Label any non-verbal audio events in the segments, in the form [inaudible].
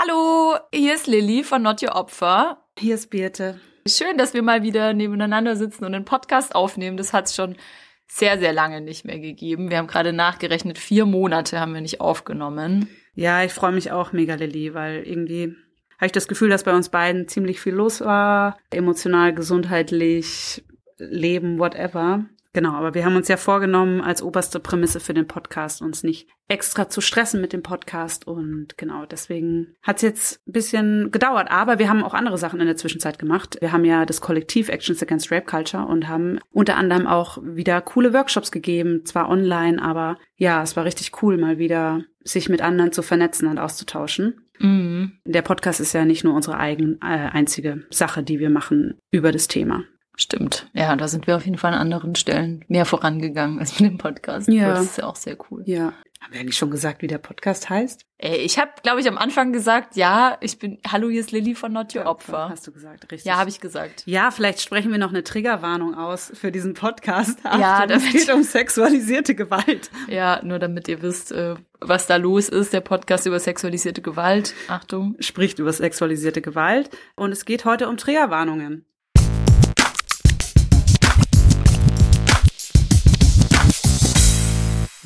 Hallo, hier ist Lilly von Not Your Opfer. Hier ist Birte. Schön, dass wir mal wieder nebeneinander sitzen und einen Podcast aufnehmen. Das hat es schon sehr, sehr lange nicht mehr gegeben. Wir haben gerade nachgerechnet, vier Monate haben wir nicht aufgenommen. Ja, ich freue mich auch mega, Lilly, weil irgendwie habe ich das Gefühl, dass bei uns beiden ziemlich viel los war. Emotional, gesundheitlich, Leben, whatever. Genau, aber wir haben uns ja vorgenommen, als oberste Prämisse für den Podcast uns nicht extra zu stressen mit dem Podcast. Und genau, deswegen hat es jetzt ein bisschen gedauert. Aber wir haben auch andere Sachen in der Zwischenzeit gemacht. Wir haben ja das Kollektiv Actions Against Rape Culture und haben unter anderem auch wieder coole Workshops gegeben, zwar online, aber ja, es war richtig cool, mal wieder sich mit anderen zu vernetzen und auszutauschen. Mhm. Der Podcast ist ja nicht nur unsere eigen, äh, einzige Sache, die wir machen über das Thema. Stimmt. Ja, da sind wir auf jeden Fall an anderen Stellen mehr vorangegangen als mit dem Podcast. Ja. Das ist ja auch sehr cool. Ja. Haben wir eigentlich schon gesagt, wie der Podcast heißt? Ey, ich habe, glaube ich, am Anfang gesagt, ja, ich bin, hallo, hier ist Lilly von Not Your Opfer. Hast du gesagt, richtig. Ja, habe ich gesagt. Ja, vielleicht sprechen wir noch eine Triggerwarnung aus für diesen Podcast. Achtung, ja, das geht um sexualisierte Gewalt. Ja, nur damit ihr wisst, äh, was da los ist. Der Podcast über sexualisierte Gewalt. Achtung. Spricht über sexualisierte Gewalt. Und es geht heute um Triggerwarnungen.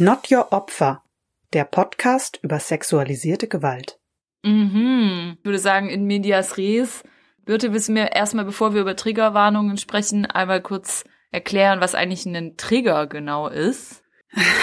Not Your Opfer, der Podcast über sexualisierte Gewalt. Mhm. Ich würde sagen, in medias res. Birte, willst du mir erstmal, bevor wir über Triggerwarnungen sprechen, einmal kurz erklären, was eigentlich ein Trigger genau ist?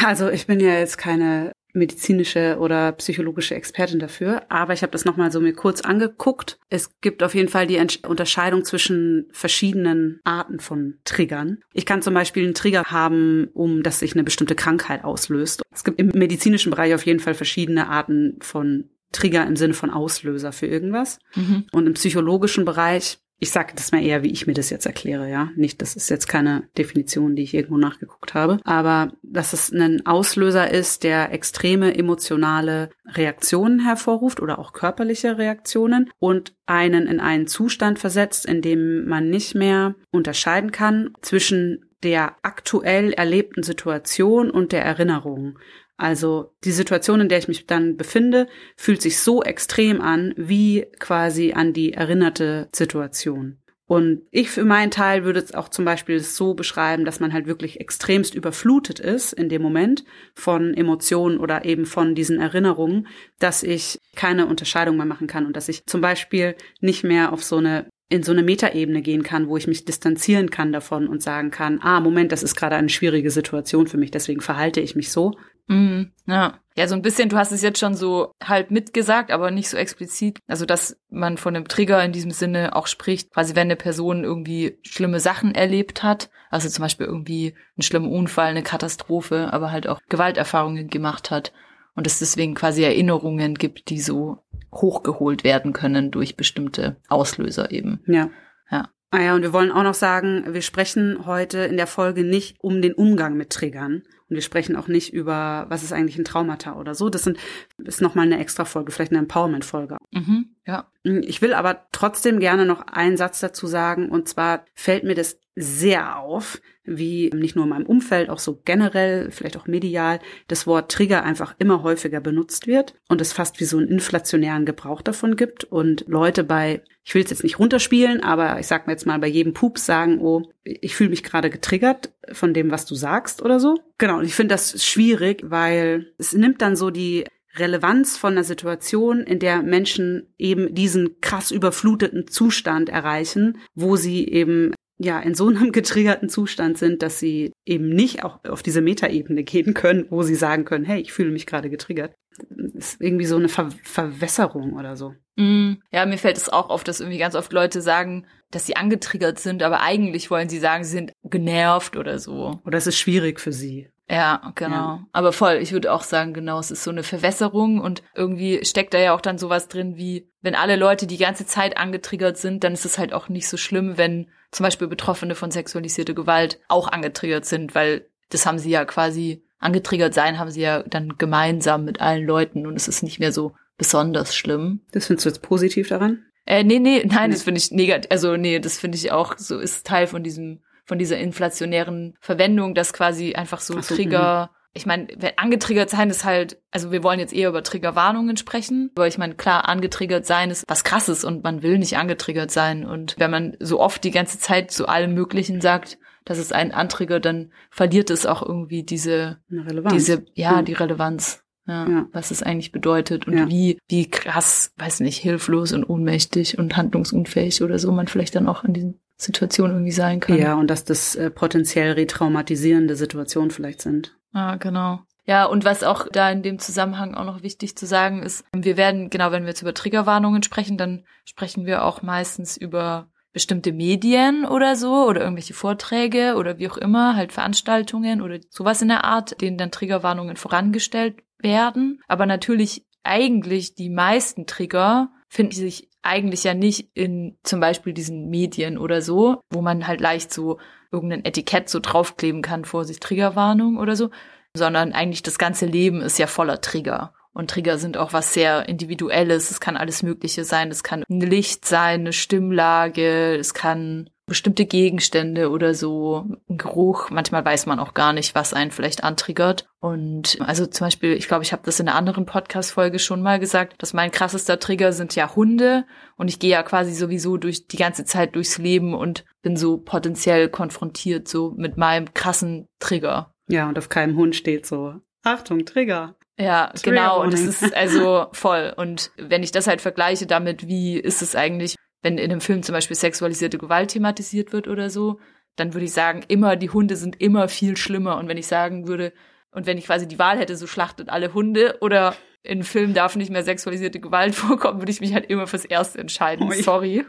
Also ich bin ja jetzt keine medizinische oder psychologische Expertin dafür, aber ich habe das nochmal so mir kurz angeguckt. Es gibt auf jeden Fall die Unterscheidung zwischen verschiedenen Arten von Triggern. Ich kann zum Beispiel einen Trigger haben, um dass sich eine bestimmte Krankheit auslöst. Es gibt im medizinischen Bereich auf jeden Fall verschiedene Arten von Trigger im Sinne von Auslöser für irgendwas. Mhm. Und im psychologischen Bereich ich sage das mal eher, wie ich mir das jetzt erkläre, ja. Nicht, das ist jetzt keine Definition, die ich irgendwo nachgeguckt habe, aber dass es ein Auslöser ist, der extreme emotionale Reaktionen hervorruft oder auch körperliche Reaktionen und einen in einen Zustand versetzt, in dem man nicht mehr unterscheiden kann zwischen der aktuell erlebten Situation und der Erinnerung. Also die Situation, in der ich mich dann befinde, fühlt sich so extrem an, wie quasi an die erinnerte Situation. Und ich für meinen Teil würde es auch zum Beispiel so beschreiben, dass man halt wirklich extremst überflutet ist in dem Moment von Emotionen oder eben von diesen Erinnerungen, dass ich keine Unterscheidung mehr machen kann und dass ich zum Beispiel nicht mehr auf so eine in so eine Metaebene gehen kann, wo ich mich distanzieren kann davon und sagen kann, ah, Moment, das ist gerade eine schwierige Situation für mich, deswegen verhalte ich mich so. Mm, ja. Ja, so ein bisschen, du hast es jetzt schon so halb mitgesagt, aber nicht so explizit. Also, dass man von einem Trigger in diesem Sinne auch spricht, quasi wenn eine Person irgendwie schlimme Sachen erlebt hat, also zum Beispiel irgendwie einen schlimmen Unfall, eine Katastrophe, aber halt auch Gewalterfahrungen gemacht hat und es deswegen quasi Erinnerungen gibt, die so hochgeholt werden können durch bestimmte Auslöser eben. Ja. Ja. Ah ja, und wir wollen auch noch sagen, wir sprechen heute in der Folge nicht um den Umgang mit Triggern. Und wir sprechen auch nicht über, was ist eigentlich ein Traumata oder so. Das sind, ist nochmal eine extra Folge, vielleicht eine Empowerment-Folge. Mhm, ja. Ich will aber trotzdem gerne noch einen Satz dazu sagen. Und zwar fällt mir das sehr auf, wie nicht nur in meinem Umfeld, auch so generell, vielleicht auch medial, das Wort Trigger einfach immer häufiger benutzt wird und es fast wie so einen inflationären Gebrauch davon gibt und Leute bei, ich will es jetzt nicht runterspielen, aber ich sag mir jetzt mal bei jedem Pups sagen, oh, ich fühle mich gerade getriggert von dem, was du sagst oder so. Genau, und ich finde das schwierig, weil es nimmt dann so die Relevanz von einer Situation, in der Menschen eben diesen krass überfluteten Zustand erreichen, wo sie eben ja in so einem getriggerten Zustand sind, dass sie eben nicht auch auf diese Metaebene gehen können, wo sie sagen können, hey, ich fühle mich gerade getriggert. Das ist irgendwie so eine Ver Verwässerung oder so. Mm, ja, mir fällt es auch auf, dass irgendwie ganz oft Leute sagen, dass sie angetriggert sind, aber eigentlich wollen sie sagen, sie sind genervt oder so. Oder es ist schwierig für sie. Ja, genau. Ja. Aber voll, ich würde auch sagen, genau, es ist so eine Verwässerung und irgendwie steckt da ja auch dann sowas drin wie, wenn alle Leute die ganze Zeit angetriggert sind, dann ist es halt auch nicht so schlimm, wenn zum Beispiel Betroffene von sexualisierter Gewalt auch angetriggert sind, weil das haben sie ja quasi, angetriggert sein haben sie ja dann gemeinsam mit allen Leuten und es ist nicht mehr so besonders schlimm. Das findest du jetzt positiv daran? Äh, nee, nee, nein, nee. das finde ich negativ. Also nee, das finde ich auch so, ist Teil von diesem von dieser inflationären Verwendung, dass quasi einfach so, so Trigger ich meine, angetriggert sein ist halt, also wir wollen jetzt eher über Triggerwarnungen sprechen, aber ich meine, klar, angetriggert sein ist was krasses und man will nicht angetriggert sein. Und wenn man so oft die ganze Zeit zu allem Möglichen sagt, dass es einen antriggert, dann verliert es auch irgendwie diese, Relevanz. diese, ja, Ja. die Relevanz. Ja, Ja. was es eigentlich bedeutet und Ja. wie, wie krass, weiß nicht, hilflos und ohnmächtig und handlungsunfähig oder so man vielleicht dann auch in diesen Situationen irgendwie sein kann. Ja, und dass das äh, potenziell retraumatisierende Situationen vielleicht sind. Ah, genau. Ja, und was auch da in dem Zusammenhang auch noch wichtig zu sagen ist, wir werden, genau, wenn wir jetzt über Triggerwarnungen sprechen, dann sprechen wir auch meistens über bestimmte Medien oder so oder irgendwelche Vorträge oder wie auch immer, halt Veranstaltungen oder sowas in der Art, denen dann Triggerwarnungen vorangestellt werden. Aber natürlich eigentlich die meisten Trigger finden sich eigentlich ja nicht in zum Beispiel diesen Medien oder so, wo man halt leicht so irgendein Etikett so draufkleben kann, Vorsicht, Triggerwarnung oder so, sondern eigentlich das ganze Leben ist ja voller Trigger. Und Trigger sind auch was sehr Individuelles. Es kann alles Mögliche sein. Es kann ein Licht sein, eine Stimmlage, es kann bestimmte Gegenstände oder so, Geruch. Manchmal weiß man auch gar nicht, was einen vielleicht antriggert. Und also zum Beispiel, ich glaube, ich habe das in einer anderen Podcast-Folge schon mal gesagt, dass mein krassester Trigger sind ja Hunde. Und ich gehe ja quasi sowieso durch die ganze Zeit durchs Leben und bin so potenziell konfrontiert so mit meinem krassen Trigger. Ja, und auf keinem Hund steht so, Achtung, Trigger. Ja, Trigger genau. Und es ist also voll. Und wenn ich das halt vergleiche damit, wie ist es eigentlich, wenn in einem Film zum Beispiel sexualisierte Gewalt thematisiert wird oder so, dann würde ich sagen, immer, die Hunde sind immer viel schlimmer. Und wenn ich sagen würde, und wenn ich quasi die Wahl hätte, so schlachtet alle Hunde oder in Film darf nicht mehr sexualisierte Gewalt [laughs] vorkommen, würde ich mich halt immer fürs Erste entscheiden. Ui. Sorry.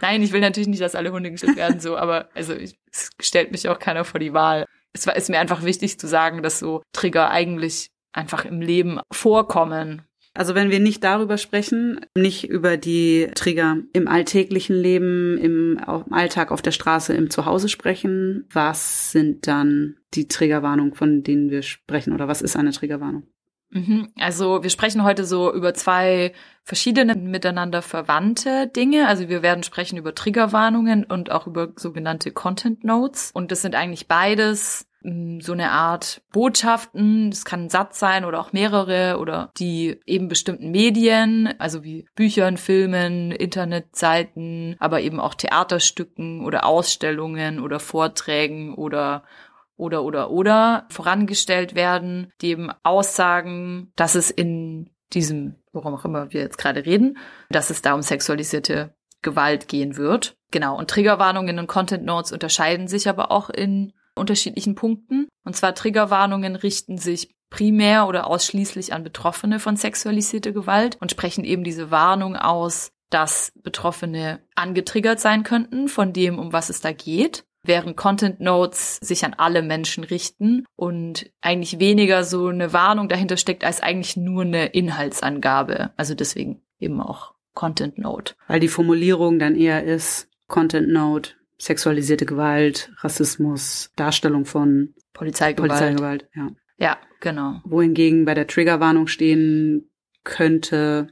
Nein, ich will natürlich nicht, dass alle Hunde geschickt werden, so, aber also ich, es stellt mich auch keiner vor die Wahl. Es war, ist mir einfach wichtig zu sagen, dass so Trigger eigentlich einfach im Leben vorkommen. Also wenn wir nicht darüber sprechen, nicht über die Trigger im alltäglichen Leben, im, Alltag auf der Straße, im Zuhause sprechen, was sind dann die Triggerwarnungen, von denen wir sprechen? Oder was ist eine Triggerwarnung? Mhm. Also wir sprechen heute so über zwei verschiedene miteinander verwandte Dinge. Also wir werden sprechen über Triggerwarnungen und auch über sogenannte Content Notes. Und das sind eigentlich beides so eine Art Botschaften. Das kann ein Satz sein oder auch mehrere oder die eben bestimmten Medien, also wie Büchern, Filmen, Internetseiten, aber eben auch Theaterstücken oder Ausstellungen oder Vorträgen oder oder oder oder vorangestellt werden, die eben aussagen, dass es in diesem, worum auch immer wir jetzt gerade reden, dass es da um sexualisierte Gewalt gehen wird. Genau. Und Triggerwarnungen und Content Notes unterscheiden sich aber auch in unterschiedlichen Punkten. Und zwar Triggerwarnungen richten sich primär oder ausschließlich an Betroffene von sexualisierter Gewalt und sprechen eben diese Warnung aus, dass Betroffene angetriggert sein könnten von dem, um was es da geht während Content Notes sich an alle Menschen richten und eigentlich weniger so eine Warnung dahinter steckt, als eigentlich nur eine Inhaltsangabe. Also deswegen eben auch Content Note. Weil die Formulierung dann eher ist Content Note, sexualisierte Gewalt, Rassismus, Darstellung von Polizeigewalt. Polizeigewalt, ja. Ja, genau. Wohingegen bei der Triggerwarnung stehen könnte,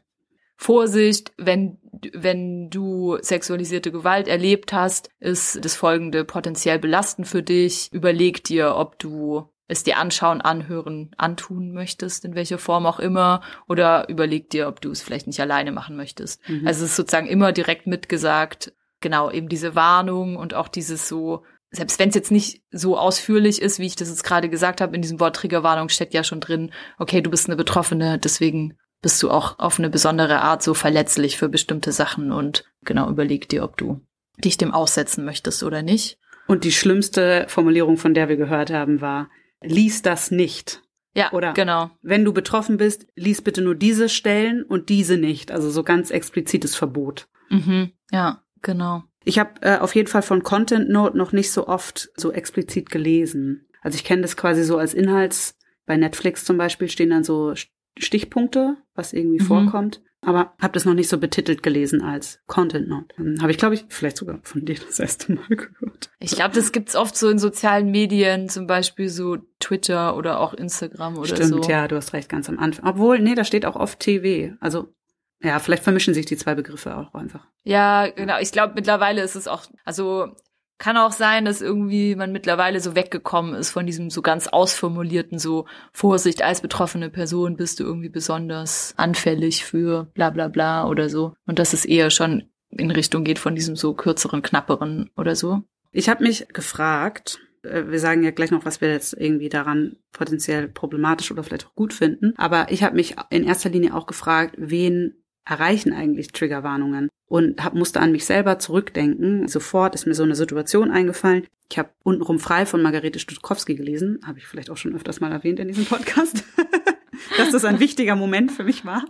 Vorsicht, wenn, wenn du sexualisierte Gewalt erlebt hast, ist das folgende potenziell belastend für dich. Überleg dir, ob du es dir anschauen, anhören, antun möchtest, in welcher Form auch immer, oder überleg dir, ob du es vielleicht nicht alleine machen möchtest. Mhm. Also es ist sozusagen immer direkt mitgesagt, genau, eben diese Warnung und auch dieses so, selbst wenn es jetzt nicht so ausführlich ist, wie ich das jetzt gerade gesagt habe, in diesem Wort Triggerwarnung steckt ja schon drin, okay, du bist eine Betroffene, deswegen bist du auch auf eine besondere Art so verletzlich für bestimmte Sachen und genau überleg dir, ob du dich dem aussetzen möchtest oder nicht. Und die schlimmste Formulierung, von der wir gehört haben, war, lies das nicht. Ja, Oder- genau. Wenn du betroffen bist, lies bitte nur diese Stellen und diese nicht. Also so ganz explizites Verbot. Mhm. Ja, genau. Ich habe äh, auf jeden Fall von Content Note noch nicht so oft so explizit gelesen. Also ich kenne das quasi so als Inhalts. Bei Netflix zum Beispiel stehen dann so Stichpunkte, was irgendwie Mhm. vorkommt. Aber habe das noch nicht so betitelt gelesen als Content Note. Habe ich, glaube ich, vielleicht sogar von dir das erste Mal [laughs] gehört. Ich glaube, das gibt's oft so in sozialen Medien, zum Beispiel so Twitter oder auch Instagram oder Stimmt, so. ja, du hast recht, ganz am Anfang. Obwohl, nee, da steht auch oft TV. Also, ja, vielleicht vermischen sich die zwei Begriffe auch einfach. Ja, genau. Ich glaube, mittlerweile ist es auch, also kann auch sein, dass irgendwie man mittlerweile so weggekommen ist von diesem so ganz ausformulierten so Vorsicht als betroffene Person bist du irgendwie besonders anfällig für bla bla bla oder so. Und dass es eher schon in Richtung geht von diesem so kürzeren, knapperen oder so. Ich habe mich gefragt, äh, wir sagen ja gleich noch, was wir jetzt irgendwie daran potenziell problematisch oder vielleicht auch gut finden, aber ich habe mich in erster Linie auch gefragt, wen erreichen eigentlich Triggerwarnungen? Und hab, musste an mich selber zurückdenken. Sofort ist mir so eine Situation eingefallen. Ich habe untenrum frei von Margarete Stutkowski gelesen, habe ich vielleicht auch schon öfters mal erwähnt in diesem Podcast, [laughs] dass das ein wichtiger Moment für mich war.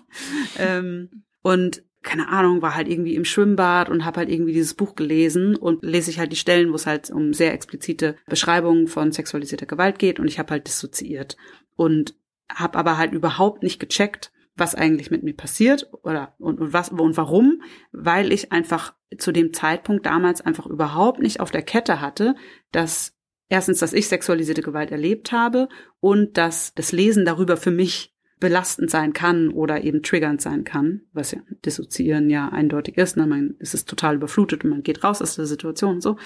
Ähm, und keine Ahnung, war halt irgendwie im Schwimmbad und habe halt irgendwie dieses Buch gelesen und lese ich halt die Stellen, wo es halt um sehr explizite Beschreibungen von sexualisierter Gewalt geht und ich habe halt dissoziiert und habe aber halt überhaupt nicht gecheckt, was eigentlich mit mir passiert oder und, und was und warum, weil ich einfach zu dem Zeitpunkt damals einfach überhaupt nicht auf der Kette hatte, dass erstens, dass ich sexualisierte Gewalt erlebt habe und dass das Lesen darüber für mich belastend sein kann oder eben triggernd sein kann, was ja dissoziieren ja eindeutig ist. Ne? Man ist es total überflutet und man geht raus aus der Situation und so.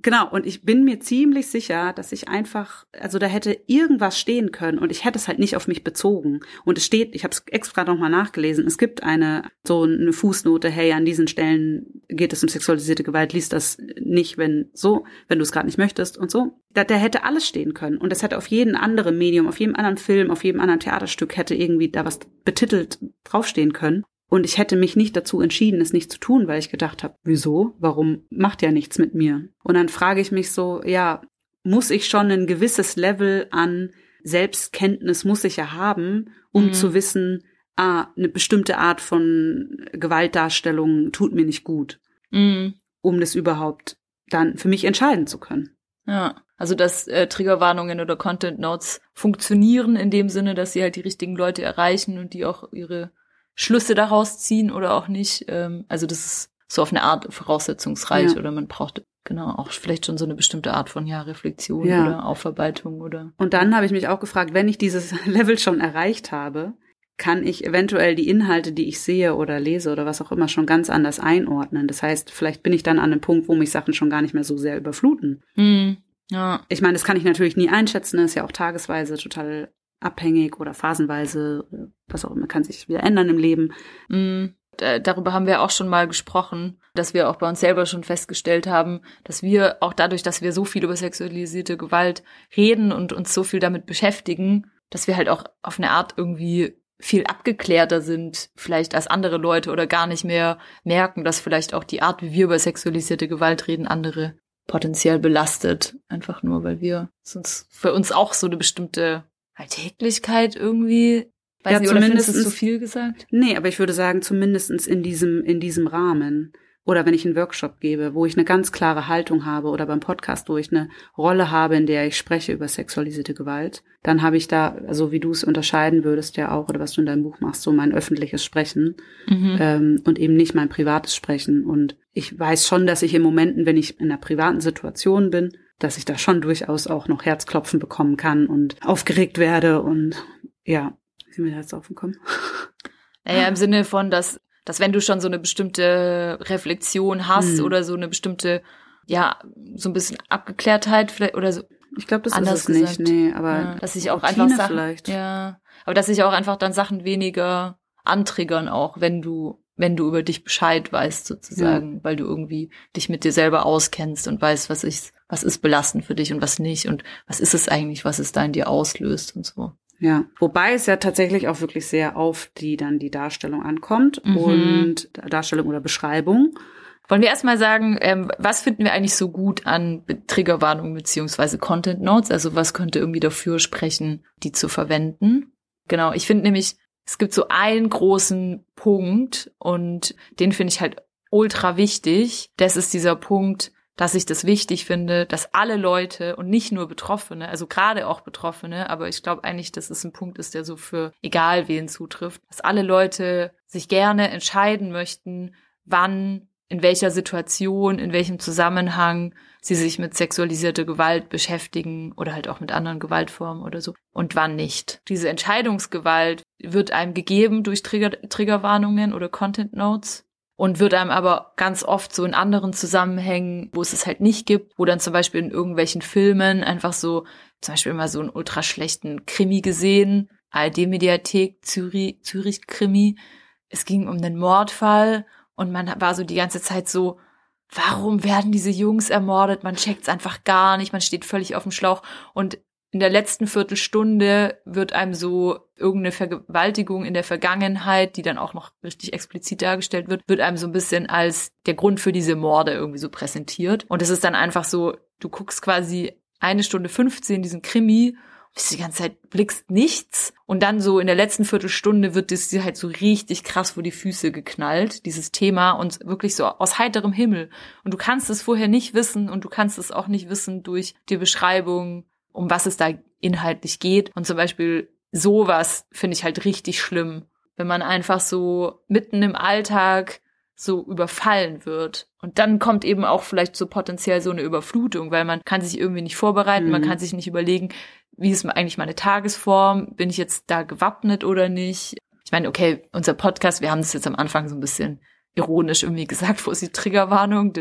Genau, und ich bin mir ziemlich sicher, dass ich einfach, also da hätte irgendwas stehen können und ich hätte es halt nicht auf mich bezogen. Und es steht, ich habe es extra nochmal nachgelesen, es gibt eine so eine Fußnote, hey, an diesen Stellen geht es um sexualisierte Gewalt, liest das nicht, wenn so, wenn du es gerade nicht möchtest und so. Da, da hätte alles stehen können. Und es hätte auf jedem anderen Medium, auf jedem anderen Film, auf jedem anderen Theaterstück hätte irgendwie da was betitelt draufstehen können. Und ich hätte mich nicht dazu entschieden, es nicht zu tun, weil ich gedacht habe, wieso? Warum macht ja nichts mit mir? Und dann frage ich mich so, ja, muss ich schon ein gewisses Level an Selbstkenntnis muss ich ja haben, um mhm. zu wissen, ah, eine bestimmte Art von Gewaltdarstellung tut mir nicht gut, mhm. um das überhaupt dann für mich entscheiden zu können. Ja, also dass äh, Triggerwarnungen oder Content Notes funktionieren in dem Sinne, dass sie halt die richtigen Leute erreichen und die auch ihre Schlüsse daraus ziehen oder auch nicht. Ähm, also das ist so auf eine Art voraussetzungsreich ja. oder man braucht genau auch vielleicht schon so eine bestimmte Art von ja Reflexion ja. oder Aufarbeitung oder. Und dann habe ich mich auch gefragt, wenn ich dieses [laughs] Level schon erreicht habe, kann ich eventuell die Inhalte, die ich sehe oder lese oder was auch immer schon ganz anders einordnen. Das heißt, vielleicht bin ich dann an einem Punkt, wo mich Sachen schon gar nicht mehr so sehr überfluten. Mm, ja. Ich meine, das kann ich natürlich nie einschätzen, das ist ja auch tagesweise total abhängig oder phasenweise, was auch immer, kann sich wieder ändern im Leben. Mm, darüber haben wir auch schon mal gesprochen, dass wir auch bei uns selber schon festgestellt haben, dass wir auch dadurch, dass wir so viel über sexualisierte Gewalt reden und uns so viel damit beschäftigen, dass wir halt auch auf eine Art irgendwie viel abgeklärter sind, vielleicht als andere Leute oder gar nicht mehr merken, dass vielleicht auch die Art, wie wir über sexualisierte Gewalt reden, andere potenziell belastet. Einfach nur, weil wir sonst für uns auch so eine bestimmte Alltäglichkeit irgendwie. Weiß ja, nicht, zumindest oder zu viel gesagt? Nee, aber ich würde sagen, zumindestens in diesem, in diesem Rahmen. Oder wenn ich einen Workshop gebe, wo ich eine ganz klare Haltung habe oder beim Podcast, wo ich eine Rolle habe, in der ich spreche über sexualisierte Gewalt, dann habe ich da, also wie du es unterscheiden würdest ja auch, oder was du in deinem Buch machst, so mein öffentliches Sprechen mhm. ähm, und eben nicht mein privates Sprechen. Und ich weiß schon, dass ich in Momenten, wenn ich in einer privaten Situation bin, dass ich da schon durchaus auch noch Herzklopfen bekommen kann und aufgeregt werde und ja, sind wir da jetzt? [laughs] Naja, im Sinne von, dass, dass wenn du schon so eine bestimmte Reflexion hast hm. oder so eine bestimmte, ja, so ein bisschen Abgeklärtheit vielleicht oder so. Ich glaube, das anders ist es gesagt. nicht, nee, aber ja, dass ich auch Routine einfach Sachen, vielleicht. ja, aber dass ich auch einfach dann Sachen weniger antriggern auch, wenn du wenn du über dich Bescheid weißt sozusagen, ja. weil du irgendwie dich mit dir selber auskennst und weißt, was ist, was ist belastend für dich und was nicht und was ist es eigentlich, was es da in dir auslöst und so. Ja, wobei es ja tatsächlich auch wirklich sehr auf die dann die Darstellung ankommt mhm. und Darstellung oder Beschreibung. Wollen wir erstmal sagen, ähm, was finden wir eigentlich so gut an Triggerwarnungen beziehungsweise Content Notes? Also was könnte irgendwie dafür sprechen, die zu verwenden? Genau, ich finde nämlich, es gibt so einen großen Punkt und den finde ich halt ultra wichtig. Das ist dieser Punkt, dass ich das wichtig finde, dass alle Leute und nicht nur Betroffene, also gerade auch Betroffene, aber ich glaube eigentlich, dass es ein Punkt ist, der so für egal wen zutrifft, dass alle Leute sich gerne entscheiden möchten, wann, in welcher Situation, in welchem Zusammenhang sie sich mit sexualisierter Gewalt beschäftigen oder halt auch mit anderen Gewaltformen oder so und wann nicht. Diese Entscheidungsgewalt wird einem gegeben durch Trigger, Triggerwarnungen oder Content Notes und wird einem aber ganz oft so in anderen Zusammenhängen, wo es es halt nicht gibt, wo dann zum Beispiel in irgendwelchen Filmen einfach so, zum Beispiel immer so einen ultra schlechten Krimi gesehen, ARD-Mediathek, Zürich, Zürich-Krimi. Es ging um einen Mordfall und man war so die ganze Zeit so, warum werden diese Jungs ermordet? Man checkt's einfach gar nicht, man steht völlig auf dem Schlauch und in der letzten Viertelstunde wird einem so irgendeine Vergewaltigung in der Vergangenheit, die dann auch noch richtig explizit dargestellt wird, wird einem so ein bisschen als der Grund für diese Morde irgendwie so präsentiert. Und es ist dann einfach so, du guckst quasi eine Stunde 15 diesen Krimi bist die ganze Zeit blickst nichts und dann so in der letzten Viertelstunde wird es dir halt so richtig krass vor die Füße geknallt, dieses Thema und wirklich so aus heiterem Himmel. Und du kannst es vorher nicht wissen und du kannst es auch nicht wissen durch die Beschreibung um was es da inhaltlich geht. Und zum Beispiel sowas finde ich halt richtig schlimm, wenn man einfach so mitten im Alltag so überfallen wird. Und dann kommt eben auch vielleicht so potenziell so eine Überflutung, weil man kann sich irgendwie nicht vorbereiten, mhm. man kann sich nicht überlegen, wie ist eigentlich meine Tagesform, bin ich jetzt da gewappnet oder nicht. Ich meine, okay, unser Podcast, wir haben das jetzt am Anfang so ein bisschen ironisch irgendwie gesagt, wo ist die Triggerwarnung?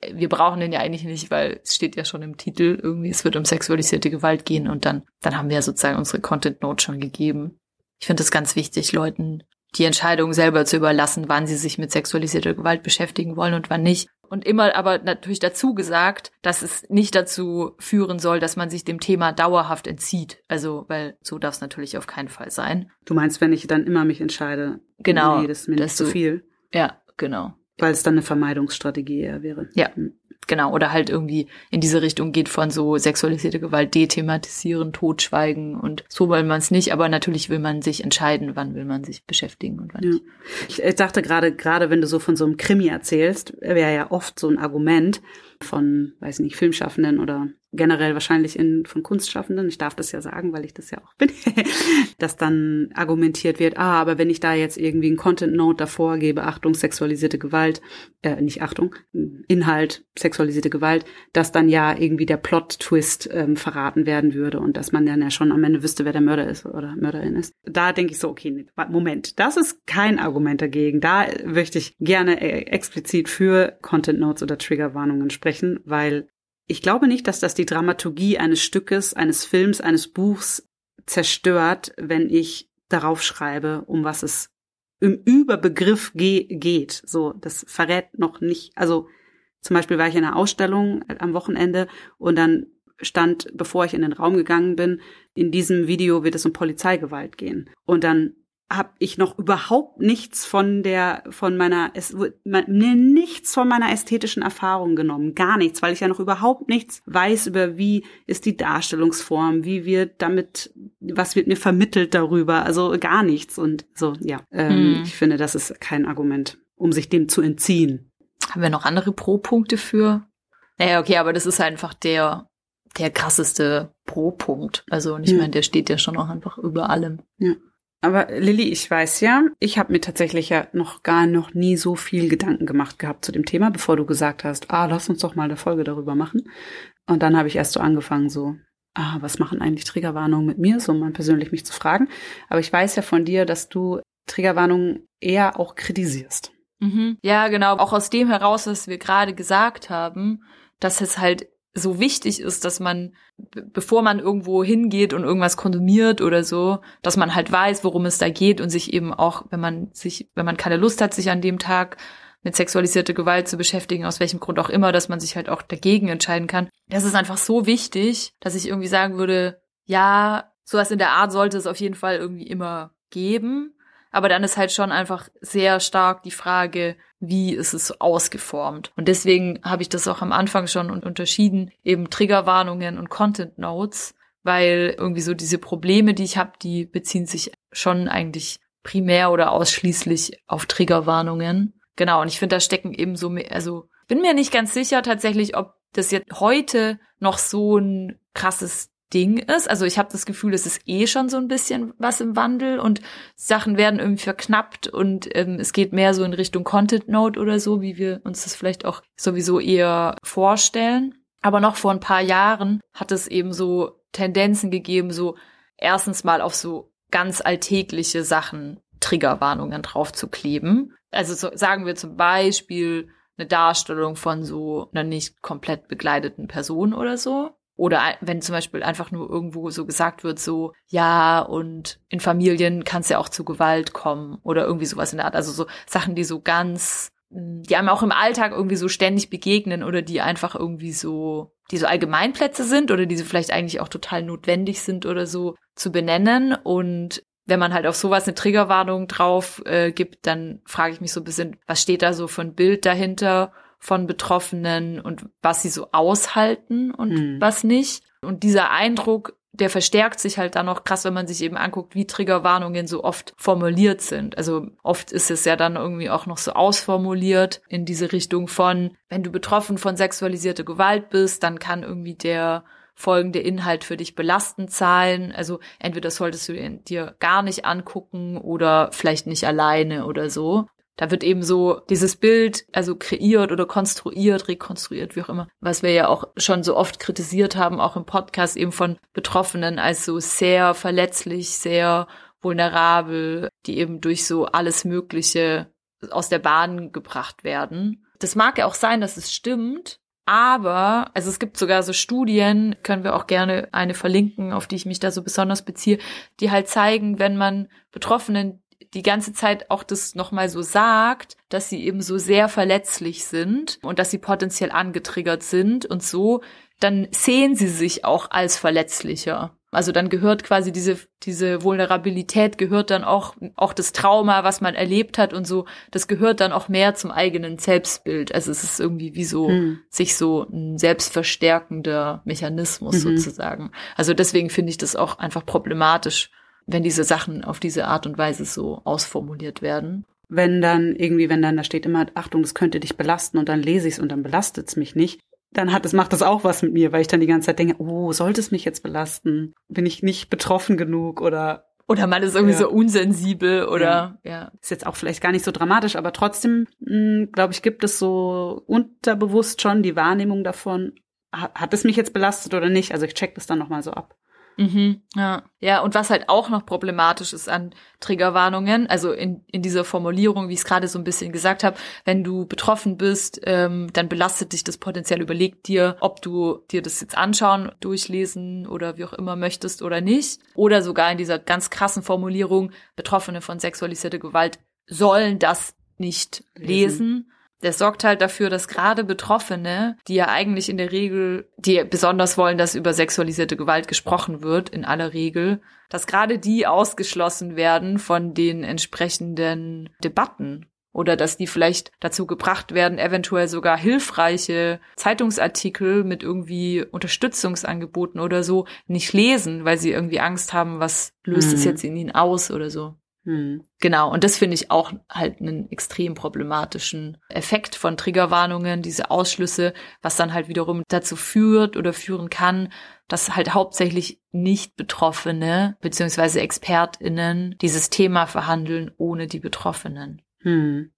Wir brauchen den ja eigentlich nicht, weil es steht ja schon im Titel irgendwie, es wird um sexualisierte Gewalt gehen und dann, dann haben wir ja sozusagen unsere Content Note schon gegeben. Ich finde es ganz wichtig, Leuten die Entscheidung selber zu überlassen, wann sie sich mit sexualisierter Gewalt beschäftigen wollen und wann nicht. Und immer aber natürlich dazu gesagt, dass es nicht dazu führen soll, dass man sich dem Thema dauerhaft entzieht. Also, weil so darf es natürlich auf keinen Fall sein. Du meinst, wenn ich dann immer mich entscheide, genau, nee, das ist mir nicht zu viel. Ja, genau. Weil es dann eine Vermeidungsstrategie eher wäre. Ja. Hm. Genau, oder halt irgendwie in diese Richtung geht von so sexualisierte Gewalt dethematisieren, totschweigen und so will man es nicht, aber natürlich will man sich entscheiden, wann will man sich beschäftigen und wann ja. nicht. Ich dachte gerade, gerade wenn du so von so einem Krimi erzählst, wäre ja oft so ein Argument von, weiß nicht, Filmschaffenden oder generell wahrscheinlich in, von Kunstschaffenden, ich darf das ja sagen, weil ich das ja auch bin, [laughs] dass dann argumentiert wird, ah, aber wenn ich da jetzt irgendwie ein Content Note davor gebe, Achtung, sexualisierte Gewalt, äh, nicht Achtung, Inhalt, sexualisierte Gewalt, dass dann ja irgendwie der Plot-Twist ähm, verraten werden würde und dass man dann ja schon am Ende wüsste, wer der Mörder ist oder Mörderin ist. Da denke ich so, okay, Moment, das ist kein Argument dagegen. Da möchte ich gerne äh, explizit für Content Notes oder Triggerwarnungen sprechen, weil ich glaube nicht, dass das die Dramaturgie eines Stückes, eines Films, eines Buchs zerstört, wenn ich darauf schreibe, um was es im Überbegriff ge geht. So, das verrät noch nicht. Also zum Beispiel war ich in einer Ausstellung am Wochenende und dann stand, bevor ich in den Raum gegangen bin, in diesem Video wird es um Polizeigewalt gehen. Und dann habe ich noch überhaupt nichts von der von meiner es mir nichts von meiner ästhetischen Erfahrung genommen, gar nichts, weil ich ja noch überhaupt nichts weiß über wie ist die Darstellungsform, wie wird damit was wird mir vermittelt darüber, also gar nichts und so ja, ähm, hm. ich finde, das ist kein Argument, um sich dem zu entziehen. Haben wir noch andere Pro-Punkte für? Naja, okay, aber das ist einfach der der krasseste Pro-Punkt. Also und ich ja. meine, der steht ja schon auch einfach über allem. Ja. Aber Lilly, ich weiß ja, ich habe mir tatsächlich ja noch gar noch nie so viel Gedanken gemacht gehabt zu dem Thema, bevor du gesagt hast, ah, lass uns doch mal eine Folge darüber machen. Und dann habe ich erst so angefangen, so, ah, was machen eigentlich Triggerwarnungen mit mir, so mal persönlich mich zu fragen. Aber ich weiß ja von dir, dass du Triggerwarnungen eher auch kritisierst. Mhm. Ja, genau. Auch aus dem heraus, was wir gerade gesagt haben, dass es halt so wichtig ist, dass man, bevor man irgendwo hingeht und irgendwas konsumiert oder so, dass man halt weiß, worum es da geht und sich eben auch, wenn man sich, wenn man keine Lust hat, sich an dem Tag mit sexualisierter Gewalt zu beschäftigen, aus welchem Grund auch immer, dass man sich halt auch dagegen entscheiden kann. Das ist einfach so wichtig, dass ich irgendwie sagen würde, ja, sowas in der Art sollte es auf jeden Fall irgendwie immer geben. Aber dann ist halt schon einfach sehr stark die Frage, wie ist es ausgeformt. Und deswegen habe ich das auch am Anfang schon unterschieden, eben Triggerwarnungen und Content Notes, weil irgendwie so diese Probleme, die ich habe, die beziehen sich schon eigentlich primär oder ausschließlich auf Triggerwarnungen. Genau, und ich finde, da stecken eben so, also bin mir nicht ganz sicher tatsächlich, ob das jetzt heute noch so ein krasses Ding ist. Also ich habe das Gefühl, es ist eh schon so ein bisschen was im Wandel und Sachen werden irgendwie verknappt und ähm, es geht mehr so in Richtung Content Note oder so, wie wir uns das vielleicht auch sowieso eher vorstellen. Aber noch vor ein paar Jahren hat es eben so Tendenzen gegeben, so erstens mal auf so ganz alltägliche Sachen Triggerwarnungen drauf zu kleben. Also so, sagen wir zum Beispiel eine Darstellung von so einer nicht komplett begleiteten Person oder so. Oder wenn zum Beispiel einfach nur irgendwo so gesagt wird, so, ja, und in Familien kann es ja auch zu Gewalt kommen oder irgendwie sowas in der Art. Also so Sachen, die so ganz, die einem auch im Alltag irgendwie so ständig begegnen oder die einfach irgendwie so, die so Allgemeinplätze sind oder die so vielleicht eigentlich auch total notwendig sind oder so zu benennen. Und wenn man halt auf sowas eine Triggerwarnung drauf äh, gibt, dann frage ich mich so ein bisschen, was steht da so für ein Bild dahinter? Von Betroffenen und was sie so aushalten und mhm. was nicht. Und dieser Eindruck, der verstärkt sich halt dann noch krass, wenn man sich eben anguckt, wie Triggerwarnungen so oft formuliert sind. Also oft ist es ja dann irgendwie auch noch so ausformuliert in diese Richtung von, wenn du betroffen von sexualisierter Gewalt bist, dann kann irgendwie der folgende Inhalt für dich belastend sein. Also entweder solltest du dir gar nicht angucken oder vielleicht nicht alleine oder so. Da wird eben so dieses Bild, also kreiert oder konstruiert, rekonstruiert, wie auch immer, was wir ja auch schon so oft kritisiert haben, auch im Podcast eben von Betroffenen als so sehr verletzlich, sehr vulnerabel, die eben durch so alles Mögliche aus der Bahn gebracht werden. Das mag ja auch sein, dass es stimmt, aber, also es gibt sogar so Studien, können wir auch gerne eine verlinken, auf die ich mich da so besonders beziehe, die halt zeigen, wenn man Betroffenen die ganze Zeit auch das nochmal so sagt, dass sie eben so sehr verletzlich sind und dass sie potenziell angetriggert sind und so, dann sehen sie sich auch als verletzlicher. Also dann gehört quasi diese, diese Vulnerabilität gehört dann auch, auch das Trauma, was man erlebt hat und so, das gehört dann auch mehr zum eigenen Selbstbild. Also es ist irgendwie wie so, mhm. sich so ein selbstverstärkender Mechanismus mhm. sozusagen. Also deswegen finde ich das auch einfach problematisch, wenn diese Sachen auf diese Art und Weise so ausformuliert werden. Wenn dann irgendwie, wenn dann da steht immer, Achtung, das könnte dich belasten und dann lese ich es und dann belastet es mich nicht, dann hat es, macht das auch was mit mir, weil ich dann die ganze Zeit denke, oh, sollte es mich jetzt belasten? Bin ich nicht betroffen genug oder oder man ist irgendwie ja. so unsensibel oder ja. ja. Ist jetzt auch vielleicht gar nicht so dramatisch, aber trotzdem, hm, glaube ich, gibt es so unterbewusst schon die Wahrnehmung davon, hat es mich jetzt belastet oder nicht? Also ich check das dann nochmal so ab. Mhm, ja. ja, und was halt auch noch problematisch ist an Triggerwarnungen, also in, in dieser Formulierung, wie ich es gerade so ein bisschen gesagt habe, wenn du betroffen bist, ähm, dann belastet dich das potenziell, überleg dir, ob du dir das jetzt anschauen, durchlesen oder wie auch immer möchtest oder nicht. Oder sogar in dieser ganz krassen Formulierung, Betroffene von sexualisierter Gewalt sollen das nicht lesen. lesen das sorgt halt dafür, dass gerade Betroffene, die ja eigentlich in der Regel, die besonders wollen, dass über sexualisierte Gewalt gesprochen wird, in aller Regel, dass gerade die ausgeschlossen werden von den entsprechenden Debatten oder dass die vielleicht dazu gebracht werden, eventuell sogar hilfreiche Zeitungsartikel mit irgendwie Unterstützungsangeboten oder so nicht lesen, weil sie irgendwie Angst haben, was löst es mhm. jetzt in ihnen aus oder so. Hm. Genau, und das finde ich auch halt einen extrem problematischen Effekt von Triggerwarnungen, diese Ausschlüsse, was dann halt wiederum dazu führt oder führen kann, dass halt hauptsächlich nicht Betroffene beziehungsweise ExpertInnen dieses Thema verhandeln ohne die Betroffenen. Hm.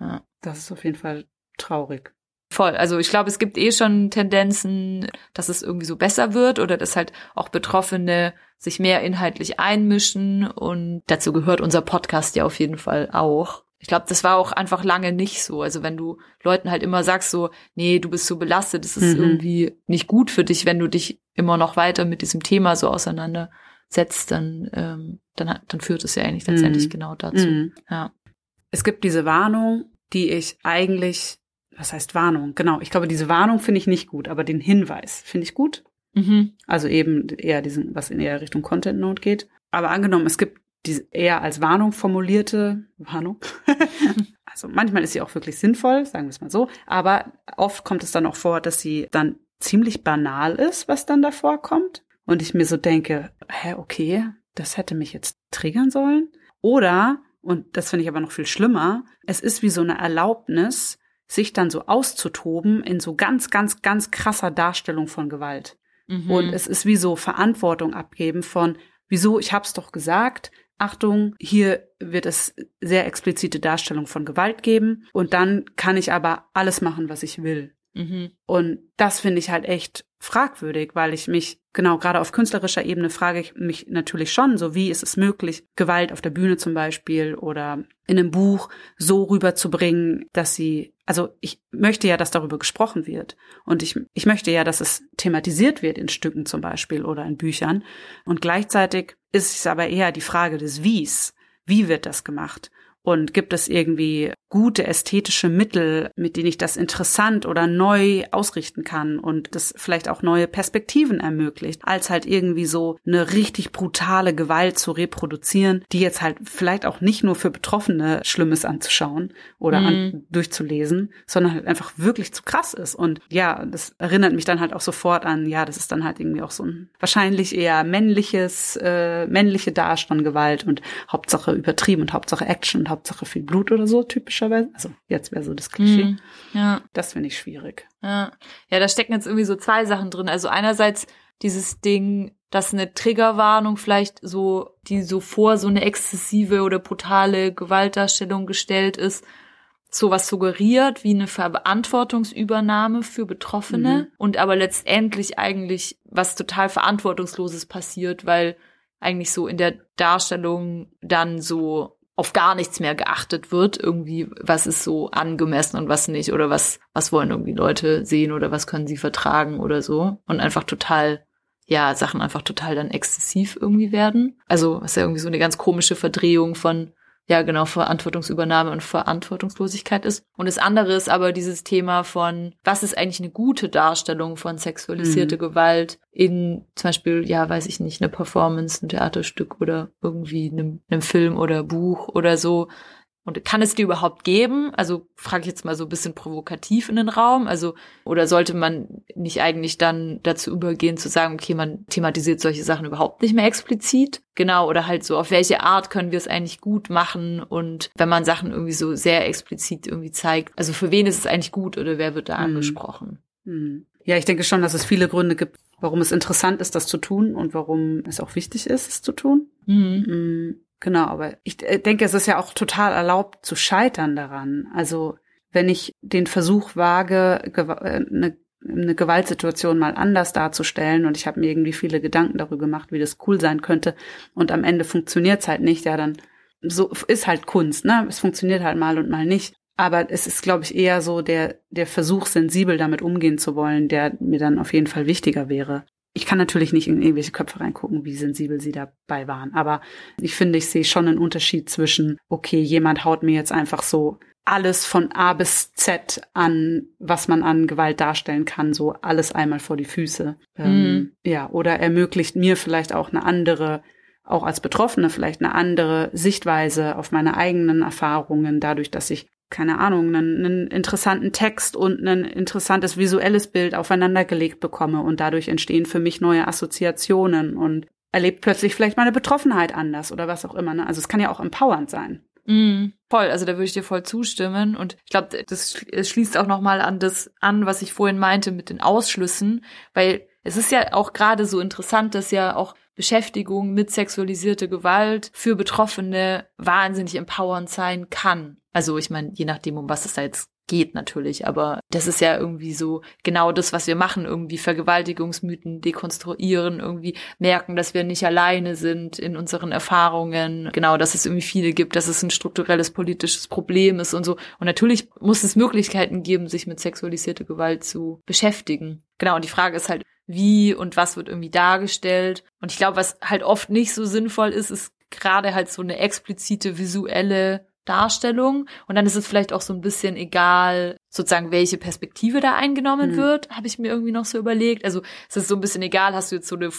Ja. Das ist auf jeden Fall traurig. Voll. Also ich glaube, es gibt eh schon Tendenzen, dass es irgendwie so besser wird oder dass halt auch Betroffene sich mehr inhaltlich einmischen und dazu gehört unser Podcast ja auf jeden Fall auch. Ich glaube, das war auch einfach lange nicht so. Also wenn du Leuten halt immer sagst so, nee, du bist so belastet, es ist mhm. irgendwie nicht gut für dich, wenn du dich immer noch weiter mit diesem Thema so auseinandersetzt, dann, ähm, dann, dann führt es ja eigentlich letztendlich mhm. genau dazu. Mhm. Ja. Es gibt diese Warnung, die ich eigentlich was heißt Warnung? Genau, ich glaube, diese Warnung finde ich nicht gut, aber den Hinweis finde ich gut. Mhm. Also eben eher diesen, was in eher Richtung Content Note geht. Aber angenommen, es gibt diese eher als Warnung formulierte Warnung. [laughs] also manchmal ist sie auch wirklich sinnvoll, sagen wir es mal so. Aber oft kommt es dann auch vor, dass sie dann ziemlich banal ist, was dann davor kommt. Und ich mir so denke, hä, okay, das hätte mich jetzt triggern sollen. Oder, und das finde ich aber noch viel schlimmer, es ist wie so eine Erlaubnis, sich dann so auszutoben in so ganz, ganz, ganz krasser Darstellung von Gewalt. Mhm. Und es ist wie so Verantwortung abgeben von, wieso, ich hab's doch gesagt, Achtung, hier wird es sehr explizite Darstellung von Gewalt geben und dann kann ich aber alles machen, was ich will. Mhm. Und das finde ich halt echt fragwürdig, weil ich mich genau gerade auf künstlerischer Ebene frage ich mich natürlich schon, so wie ist es möglich, Gewalt auf der Bühne zum Beispiel oder in einem Buch so rüberzubringen, dass sie, also ich möchte ja, dass darüber gesprochen wird und ich, ich möchte ja, dass es thematisiert wird in Stücken zum Beispiel oder in Büchern und gleichzeitig ist es aber eher die Frage des Wies. Wie wird das gemacht? Und gibt es irgendwie gute ästhetische Mittel, mit denen ich das interessant oder neu ausrichten kann und das vielleicht auch neue Perspektiven ermöglicht, als halt irgendwie so eine richtig brutale Gewalt zu reproduzieren, die jetzt halt vielleicht auch nicht nur für Betroffene Schlimmes anzuschauen oder mhm. an, durchzulesen, sondern halt einfach wirklich zu krass ist. Und ja, das erinnert mich dann halt auch sofort an, ja, das ist dann halt irgendwie auch so ein wahrscheinlich eher männliches, äh, männliche Darstellung Gewalt und Hauptsache übertrieben und Hauptsache Action und Hauptsache viel Blut oder so, typischerweise. Also jetzt wäre so das Klischee. Mm, ja. Das finde ich schwierig. Ja. ja, da stecken jetzt irgendwie so zwei Sachen drin. Also einerseits dieses Ding, dass eine Triggerwarnung vielleicht so, die so vor so eine exzessive oder brutale Gewaltdarstellung gestellt ist, sowas suggeriert wie eine Verantwortungsübernahme für Betroffene mhm. und aber letztendlich eigentlich was total Verantwortungsloses passiert, weil eigentlich so in der Darstellung dann so auf gar nichts mehr geachtet wird, irgendwie, was ist so angemessen und was nicht, oder was, was wollen irgendwie Leute sehen oder was können sie vertragen oder so. Und einfach total, ja, Sachen einfach total dann exzessiv irgendwie werden. Also, was ja irgendwie so eine ganz komische Verdrehung von ja genau Verantwortungsübernahme und Verantwortungslosigkeit ist. Und das andere ist aber dieses Thema von, was ist eigentlich eine gute Darstellung von sexualisierte mhm. Gewalt in zum Beispiel, ja, weiß ich nicht, eine Performance, ein Theaterstück oder irgendwie einem, einem Film oder Buch oder so. Und kann es die überhaupt geben? Also frage ich jetzt mal so ein bisschen provokativ in den Raum. Also, oder sollte man nicht eigentlich dann dazu übergehen zu sagen, okay, man thematisiert solche Sachen überhaupt nicht mehr explizit? Genau, oder halt so, auf welche Art können wir es eigentlich gut machen? Und wenn man Sachen irgendwie so sehr explizit irgendwie zeigt, also für wen ist es eigentlich gut oder wer wird da hm. angesprochen? Hm. Ja, ich denke schon, dass es viele Gründe gibt, warum es interessant ist, das zu tun und warum es auch wichtig ist, es zu tun. Mhm. Genau, aber ich äh, denke, es ist ja auch total erlaubt zu scheitern daran. Also wenn ich den Versuch wage, eine, äh, eine Gewaltsituation mal anders darzustellen und ich habe mir irgendwie viele Gedanken darüber gemacht, wie das cool sein könnte und am Ende funktioniert es halt nicht, ja, dann so ist halt Kunst, ne? Es funktioniert halt mal und mal nicht. Aber es ist, glaube ich, eher so der, der Versuch, sensibel damit umgehen zu wollen, der mir dann auf jeden Fall wichtiger wäre ich kann natürlich nicht in irgendwelche Köpfe reingucken, wie sensibel sie dabei waren. Aber ich finde, ich sehe schon einen Unterschied zwischen, okay, jemand haut mir jetzt einfach so alles von A bis Z an, was man an Gewalt darstellen kann, so alles einmal vor die Füße. Mhm. Ähm, ja, oder ermöglicht mir vielleicht auch eine andere, auch als Betroffene vielleicht eine andere Sichtweise auf meine eigenen Erfahrungen, dadurch, dass ich keine Ahnung, einen, einen interessanten Text und ein interessantes visuelles Bild aufeinandergelegt bekomme und dadurch entstehen für mich neue Assoziationen und erlebt plötzlich vielleicht meine Betroffenheit anders oder was auch immer. Ne? Also es kann ja auch empowernd sein. Mm, voll, also da würde ich dir voll zustimmen und ich glaube, das schließt auch noch mal an das an, was ich vorhin meinte mit den Ausschlüssen, weil es ist ja auch gerade so interessant, dass ja auch Beschäftigung mit sexualisierter Gewalt für Betroffene wahnsinnig empowernd sein kann. Also ich meine, je nachdem, um was es da jetzt geht natürlich, aber das ist ja irgendwie so genau das, was wir machen, irgendwie Vergewaltigungsmythen dekonstruieren, irgendwie merken, dass wir nicht alleine sind in unseren Erfahrungen, genau, dass es irgendwie viele gibt, dass es ein strukturelles politisches Problem ist und so. Und natürlich muss es Möglichkeiten geben, sich mit sexualisierter Gewalt zu beschäftigen. Genau, und die Frage ist halt, wie und was wird irgendwie dargestellt. Und ich glaube, was halt oft nicht so sinnvoll ist, ist gerade halt so eine explizite visuelle Darstellung. Und dann ist es vielleicht auch so ein bisschen egal, sozusagen, welche Perspektive da eingenommen mhm. wird, habe ich mir irgendwie noch so überlegt. Also es ist so ein bisschen egal, hast du jetzt so eine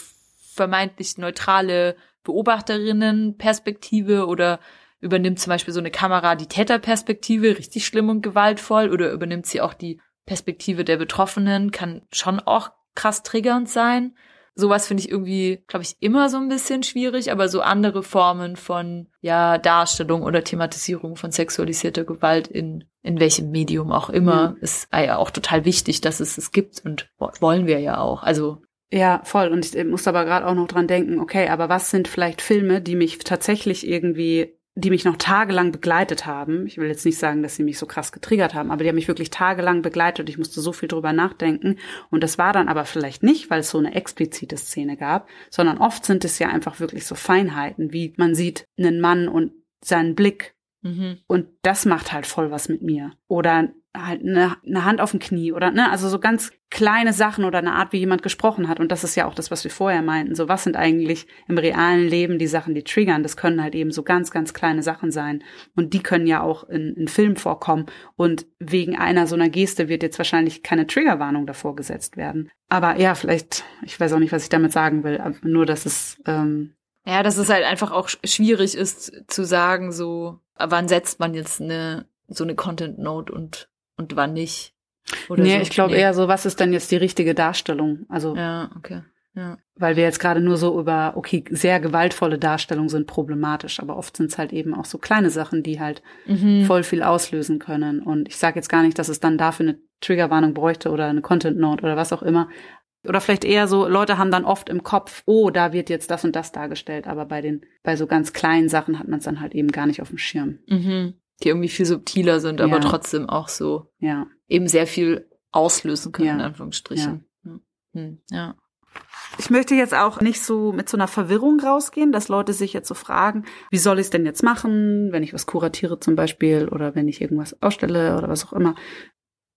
vermeintlich neutrale Beobachterinnenperspektive oder übernimmt zum Beispiel so eine Kamera die Täterperspektive, richtig schlimm und gewaltvoll, oder übernimmt sie auch die Perspektive der Betroffenen, kann schon auch krass triggernd sein. Sowas finde ich irgendwie, glaube ich, immer so ein bisschen schwierig, aber so andere Formen von ja Darstellung oder Thematisierung von sexualisierter Gewalt in in welchem Medium auch immer mhm. ist ja auch total wichtig, dass es es gibt und wollen wir ja auch. Also ja, voll. Und ich muss aber gerade auch noch dran denken, okay, aber was sind vielleicht Filme, die mich tatsächlich irgendwie die mich noch tagelang begleitet haben. Ich will jetzt nicht sagen, dass sie mich so krass getriggert haben, aber die haben mich wirklich tagelang begleitet. Ich musste so viel drüber nachdenken. Und das war dann aber vielleicht nicht, weil es so eine explizite Szene gab, sondern oft sind es ja einfach wirklich so Feinheiten, wie man sieht einen Mann und seinen Blick. Mhm. Und das macht halt voll was mit mir. Oder halt eine, eine Hand auf dem Knie oder ne, also so ganz kleine Sachen oder eine Art, wie jemand gesprochen hat. Und das ist ja auch das, was wir vorher meinten. So, was sind eigentlich im realen Leben die Sachen, die triggern? Das können halt eben so ganz, ganz kleine Sachen sein. Und die können ja auch in, in Film vorkommen. Und wegen einer so einer Geste wird jetzt wahrscheinlich keine Triggerwarnung davor gesetzt werden. Aber ja, vielleicht, ich weiß auch nicht, was ich damit sagen will, nur, dass es ähm, ja, dass es halt einfach auch schwierig ist zu sagen, so, wann setzt man jetzt eine so eine Content Note und und wann nicht. Oder nee, so. ich glaube nee. eher so, was ist denn jetzt die richtige Darstellung? Also ja, okay. Ja. Weil wir jetzt gerade nur so über, okay, sehr gewaltvolle Darstellungen sind problematisch, aber oft sind es halt eben auch so kleine Sachen, die halt mhm. voll viel auslösen können. Und ich sage jetzt gar nicht, dass es dann dafür eine Triggerwarnung bräuchte oder eine Content Note oder was auch immer. Oder vielleicht eher so, Leute haben dann oft im Kopf, oh, da wird jetzt das und das dargestellt, aber bei den, bei so ganz kleinen Sachen hat man es dann halt eben gar nicht auf dem Schirm. Mhm die irgendwie viel subtiler sind, aber ja. trotzdem auch so ja. eben sehr viel auslösen können, ja. in Anführungsstrichen. Ja. Hm. ja. Ich möchte jetzt auch nicht so mit so einer Verwirrung rausgehen, dass Leute sich jetzt so fragen, wie soll ich es denn jetzt machen, wenn ich was kuratiere zum Beispiel oder wenn ich irgendwas ausstelle oder was auch immer.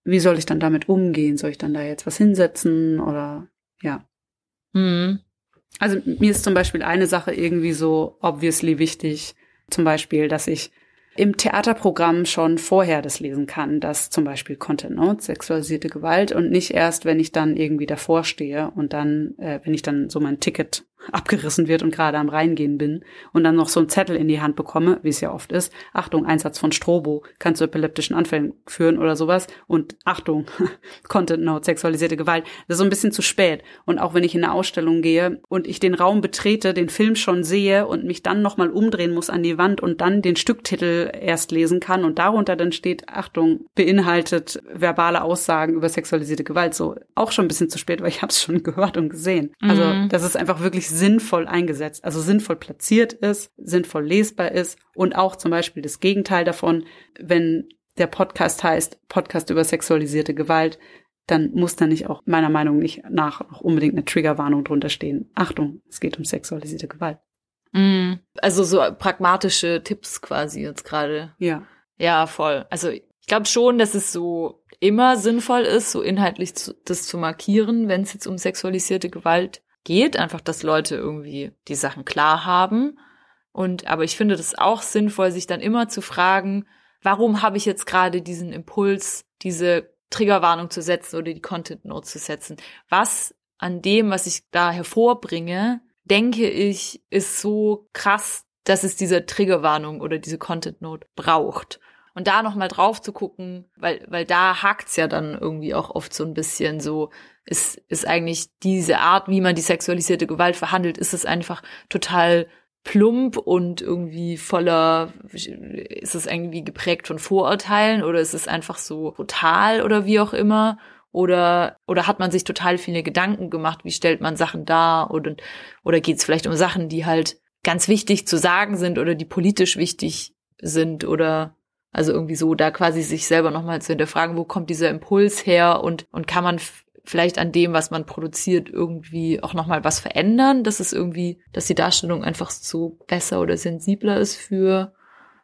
Wie soll ich dann damit umgehen? Soll ich dann da jetzt was hinsetzen oder ja. Mhm. Also mir ist zum Beispiel eine Sache irgendwie so obviously wichtig, zum Beispiel, dass ich im Theaterprogramm schon vorher das lesen kann, dass zum Beispiel Content Notes, sexualisierte Gewalt und nicht erst, wenn ich dann irgendwie davor stehe und dann, äh, wenn ich dann so mein Ticket abgerissen wird und gerade am Reingehen bin und dann noch so einen Zettel in die Hand bekomme, wie es ja oft ist, Achtung, Einsatz von Strobo kann zu epileptischen Anfällen führen oder sowas und Achtung, [laughs] Content Note, sexualisierte Gewalt, das ist so ein bisschen zu spät. Und auch wenn ich in eine Ausstellung gehe und ich den Raum betrete, den Film schon sehe und mich dann nochmal umdrehen muss an die Wand und dann den Stücktitel erst lesen kann und darunter dann steht, Achtung, beinhaltet verbale Aussagen über sexualisierte Gewalt, so auch schon ein bisschen zu spät, weil ich habe es schon [laughs] gehört und gesehen. Also mhm. das ist einfach wirklich sinnvoll eingesetzt, also sinnvoll platziert ist, sinnvoll lesbar ist und auch zum Beispiel das Gegenteil davon, wenn der Podcast heißt Podcast über sexualisierte Gewalt, dann muss da nicht auch meiner Meinung nicht nach noch unbedingt eine Triggerwarnung drunter stehen. Achtung, es geht um sexualisierte Gewalt. Mm, also so pragmatische Tipps quasi jetzt gerade. Ja. Ja, voll. Also ich glaube schon, dass es so immer sinnvoll ist, so inhaltlich zu, das zu markieren, wenn es jetzt um sexualisierte Gewalt geht, einfach, dass Leute irgendwie die Sachen klar haben. Und aber ich finde das auch sinnvoll, sich dann immer zu fragen, warum habe ich jetzt gerade diesen Impuls, diese Triggerwarnung zu setzen oder die Content Note zu setzen? Was an dem, was ich da hervorbringe, denke ich, ist so krass, dass es diese Triggerwarnung oder diese Content Note braucht. Und da nochmal drauf zu gucken, weil, weil da hakt's ja dann irgendwie auch oft so ein bisschen so, ist, ist eigentlich diese Art, wie man die sexualisierte Gewalt verhandelt, ist es einfach total plump und irgendwie voller, ist es irgendwie geprägt von Vorurteilen oder ist es einfach so brutal oder wie auch immer? Oder, oder hat man sich total viele Gedanken gemacht, wie stellt man Sachen dar? Oder, oder geht es vielleicht um Sachen, die halt ganz wichtig zu sagen sind oder die politisch wichtig sind oder also irgendwie so da quasi sich selber nochmal zu hinterfragen, wo kommt dieser Impuls her und, und kann man vielleicht an dem, was man produziert, irgendwie auch nochmal was verändern, dass es irgendwie, dass die Darstellung einfach so besser oder sensibler ist für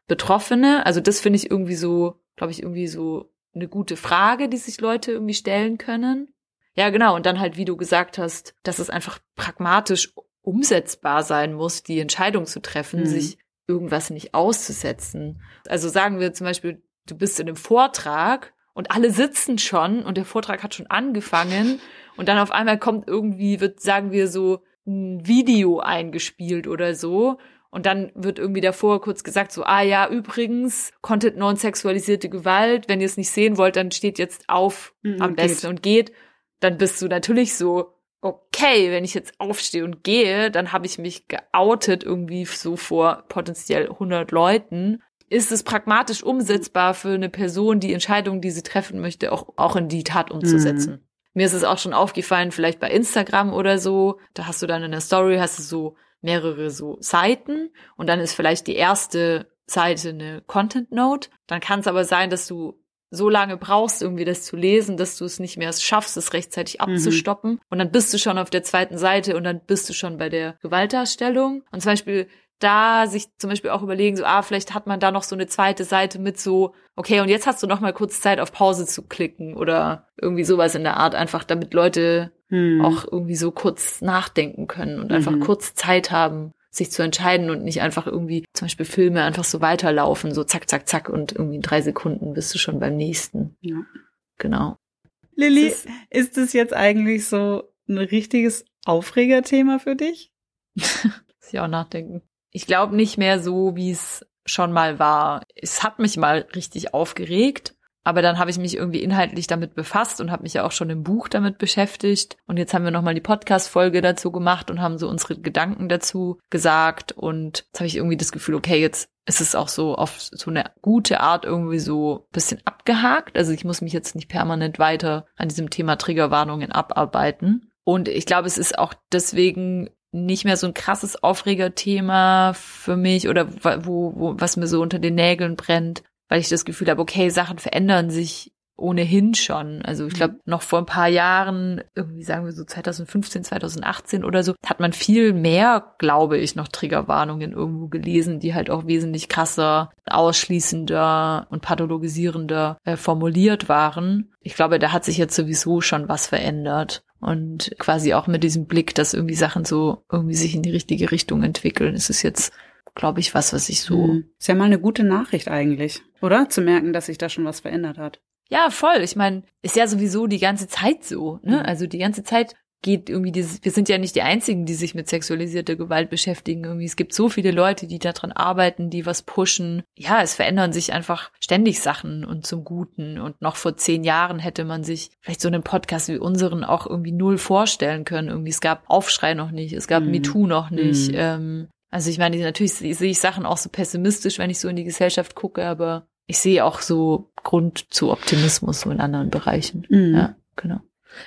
Betroffene. Also das finde ich irgendwie so, glaube ich, irgendwie so eine gute Frage, die sich Leute irgendwie stellen können. Ja, genau. Und dann halt, wie du gesagt hast, dass es einfach pragmatisch umsetzbar sein muss, die Entscheidung zu treffen, mhm. sich irgendwas nicht auszusetzen. Also sagen wir zum Beispiel, du bist in einem Vortrag und alle sitzen schon und der Vortrag hat schon angefangen und dann auf einmal kommt irgendwie, wird, sagen wir so, ein Video eingespielt oder so und dann wird irgendwie davor kurz gesagt, so, ah ja, übrigens, Content non-sexualisierte Gewalt, wenn ihr es nicht sehen wollt, dann steht jetzt auf mhm, am besten geht. und geht. Dann bist du natürlich so, okay, wenn ich jetzt aufstehe und gehe, dann habe ich mich geoutet irgendwie so vor potenziell 100 Leuten ist es pragmatisch umsetzbar für eine Person, die Entscheidungen, die sie treffen möchte, auch, auch in die Tat umzusetzen. Mhm. Mir ist es auch schon aufgefallen, vielleicht bei Instagram oder so, da hast du dann in der Story, hast du so mehrere so Seiten und dann ist vielleicht die erste Seite eine Content Note. Dann kann es aber sein, dass du so lange brauchst, irgendwie das zu lesen, dass du es nicht mehr schaffst, es rechtzeitig mhm. abzustoppen. Mhm. Und dann bist du schon auf der zweiten Seite und dann bist du schon bei der Gewaltdarstellung. Und zum Beispiel da sich zum Beispiel auch überlegen, so, ah, vielleicht hat man da noch so eine zweite Seite mit so, okay, und jetzt hast du noch mal kurz Zeit auf Pause zu klicken oder irgendwie sowas in der Art, einfach damit Leute hm. auch irgendwie so kurz nachdenken können und einfach mhm. kurz Zeit haben, sich zu entscheiden und nicht einfach irgendwie zum Beispiel Filme einfach so weiterlaufen, so zack, zack, zack und irgendwie in drei Sekunden bist du schon beim nächsten. Ja. Genau. Lilly, ist, ist es jetzt eigentlich so ein richtiges Aufregerthema für dich? [laughs] Muss ich auch nachdenken. Ich glaube nicht mehr so, wie es schon mal war. Es hat mich mal richtig aufgeregt, aber dann habe ich mich irgendwie inhaltlich damit befasst und habe mich ja auch schon im Buch damit beschäftigt. Und jetzt haben wir nochmal die Podcast-Folge dazu gemacht und haben so unsere Gedanken dazu gesagt. Und jetzt habe ich irgendwie das Gefühl, okay, jetzt ist es auch so auf so eine gute Art irgendwie so bisschen abgehakt. Also ich muss mich jetzt nicht permanent weiter an diesem Thema Triggerwarnungen abarbeiten. Und ich glaube, es ist auch deswegen nicht mehr so ein krasses Aufregerthema für mich oder wo, wo, was mir so unter den Nägeln brennt, weil ich das Gefühl habe, okay, Sachen verändern sich ohnehin schon. Also ich glaube, noch vor ein paar Jahren, irgendwie sagen wir so 2015, 2018 oder so, hat man viel mehr, glaube ich, noch Triggerwarnungen irgendwo gelesen, die halt auch wesentlich krasser, ausschließender und pathologisierender äh, formuliert waren. Ich glaube, da hat sich jetzt sowieso schon was verändert. Und quasi auch mit diesem Blick, dass irgendwie Sachen so irgendwie sich in die richtige Richtung entwickeln, ist es jetzt glaube ich, was, was ich so. Mhm. Ist ja mal eine gute Nachricht eigentlich, oder? Zu merken, dass sich da schon was verändert hat. Ja, voll. Ich meine, ist ja sowieso die ganze Zeit so. Ne? Mhm. Also die ganze Zeit geht irgendwie dieses, wir sind ja nicht die einzigen, die sich mit sexualisierter Gewalt beschäftigen. Irgendwie, es gibt so viele Leute, die daran arbeiten, die was pushen. Ja, es verändern sich einfach ständig Sachen und zum Guten. Und noch vor zehn Jahren hätte man sich vielleicht so einen Podcast wie unseren auch irgendwie null vorstellen können. Irgendwie, es gab Aufschrei noch nicht, es gab mhm. MeToo noch nicht. Mhm. Ähm, also ich meine, natürlich sehe ich Sachen auch so pessimistisch, wenn ich so in die Gesellschaft gucke, aber ich sehe auch so Grund zu Optimismus so in anderen Bereichen. Mhm. Ja, genau.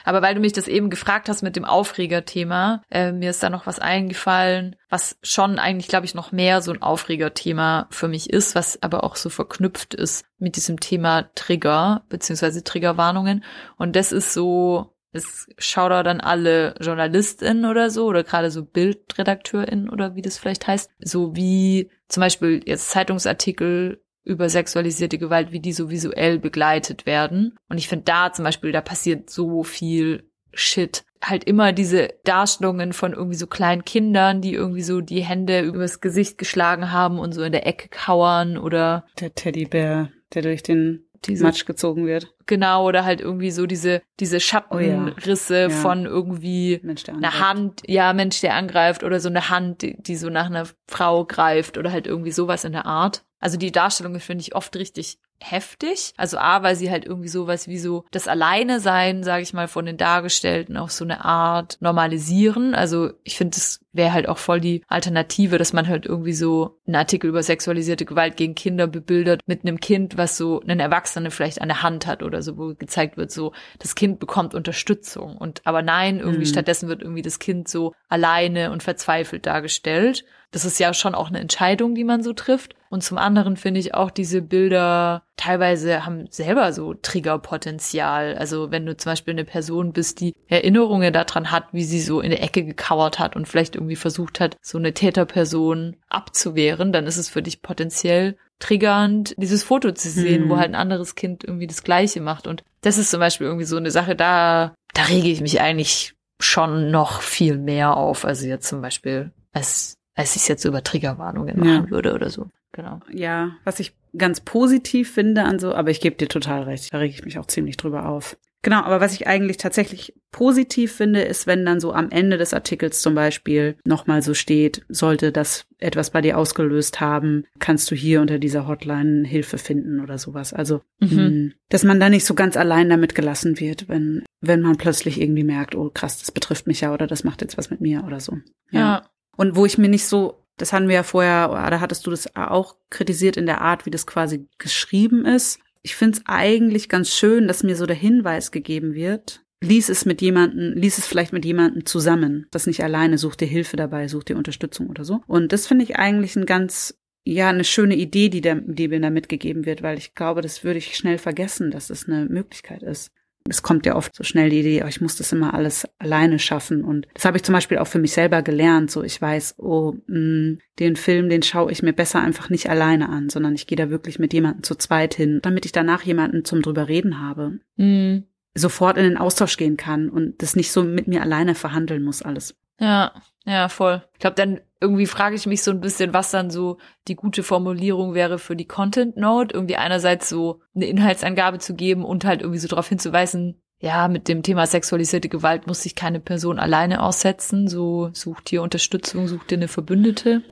Aber weil du mich das eben gefragt hast mit dem Aufregerthema, äh, mir ist da noch was eingefallen, was schon eigentlich, glaube ich, noch mehr so ein Aufregerthema für mich ist, was aber auch so verknüpft ist mit diesem Thema Trigger beziehungsweise Triggerwarnungen. Und das ist so es Shoutout an alle JournalistInnen oder so oder gerade so BildredakteurInnen oder wie das vielleicht heißt. So wie zum Beispiel jetzt Zeitungsartikel über sexualisierte Gewalt, wie die so visuell begleitet werden. Und ich finde da zum Beispiel, da passiert so viel Shit. Halt immer diese Darstellungen von irgendwie so kleinen Kindern, die irgendwie so die Hände übers Gesicht geschlagen haben und so in der Ecke kauern oder der Teddybär, der durch den diese, Matsch gezogen wird. Genau, oder halt irgendwie so diese, diese Schattenrisse oh ja. Ja. von irgendwie Mensch, einer Hand, ja, Mensch, der angreift, oder so eine Hand, die, die so nach einer Frau greift, oder halt irgendwie sowas in der Art. Also die Darstellungen finde ich oft richtig heftig. Also A, weil sie halt irgendwie sowas wie so das Alleine sein, sage ich mal, von den Dargestellten auf so eine Art normalisieren. Also ich finde, das wäre halt auch voll die Alternative, dass man halt irgendwie so einen Artikel über sexualisierte Gewalt gegen Kinder bebildert mit einem Kind, was so einen Erwachsenen vielleicht an der Hand hat oder so, wo gezeigt wird, so das Kind bekommt Unterstützung. Und aber nein, irgendwie mhm. stattdessen wird irgendwie das Kind so alleine und verzweifelt dargestellt. Das ist ja schon auch eine Entscheidung, die man so trifft. Und zum anderen finde ich auch diese Bilder teilweise haben selber so Triggerpotenzial. Also wenn du zum Beispiel eine Person bist, die Erinnerungen daran hat, wie sie so in der Ecke gekauert hat und vielleicht irgendwie versucht hat, so eine Täterperson abzuwehren, dann ist es für dich potenziell triggernd, dieses Foto zu sehen, mhm. wo halt ein anderes Kind irgendwie das Gleiche macht. Und das ist zum Beispiel irgendwie so eine Sache, da, da rege ich mich eigentlich schon noch viel mehr auf. Also jetzt zum Beispiel, als als ich es jetzt über Triggerwarnungen machen ja. würde oder so. Genau. Ja, was ich ganz positiv finde an so, aber ich gebe dir total recht, da rege ich mich auch ziemlich drüber auf. Genau, aber was ich eigentlich tatsächlich positiv finde, ist, wenn dann so am Ende des Artikels zum Beispiel nochmal so steht, sollte das etwas bei dir ausgelöst haben, kannst du hier unter dieser Hotline Hilfe finden oder sowas. Also, mhm. Hm, dass man da nicht so ganz allein damit gelassen wird, wenn, wenn man plötzlich irgendwie merkt, oh krass, das betrifft mich ja oder das macht jetzt was mit mir oder so. Ja. ja. Und wo ich mir nicht so, das hatten wir ja vorher, da hattest du das auch kritisiert in der Art, wie das quasi geschrieben ist. Ich finde es eigentlich ganz schön, dass mir so der Hinweis gegeben wird, lies es mit jemanden, lies es vielleicht mit jemandem zusammen. Das nicht alleine, such dir Hilfe dabei, such dir Unterstützung oder so. Und das finde ich eigentlich ein ganz ja eine schöne Idee, die, der, die mir da mitgegeben wird, weil ich glaube, das würde ich schnell vergessen, dass es eine Möglichkeit ist. Es kommt ja oft so schnell die Idee, oh, ich muss das immer alles alleine schaffen. Und das habe ich zum Beispiel auch für mich selber gelernt. So, ich weiß, oh, mh, mm, den Film, den schaue ich mir besser einfach nicht alleine an, sondern ich gehe da wirklich mit jemandem zu zweit hin, damit ich danach jemanden zum drüber reden habe. Mhm. Sofort in den Austausch gehen kann und das nicht so mit mir alleine verhandeln muss alles. Ja, ja, voll. Ich glaube, dann irgendwie frage ich mich so ein bisschen, was dann so die gute Formulierung wäre für die Content Note. Irgendwie einerseits so eine Inhaltsangabe zu geben und halt irgendwie so darauf hinzuweisen, ja, mit dem Thema sexualisierte Gewalt muss sich keine Person alleine aussetzen. So sucht hier Unterstützung, sucht dir eine Verbündete.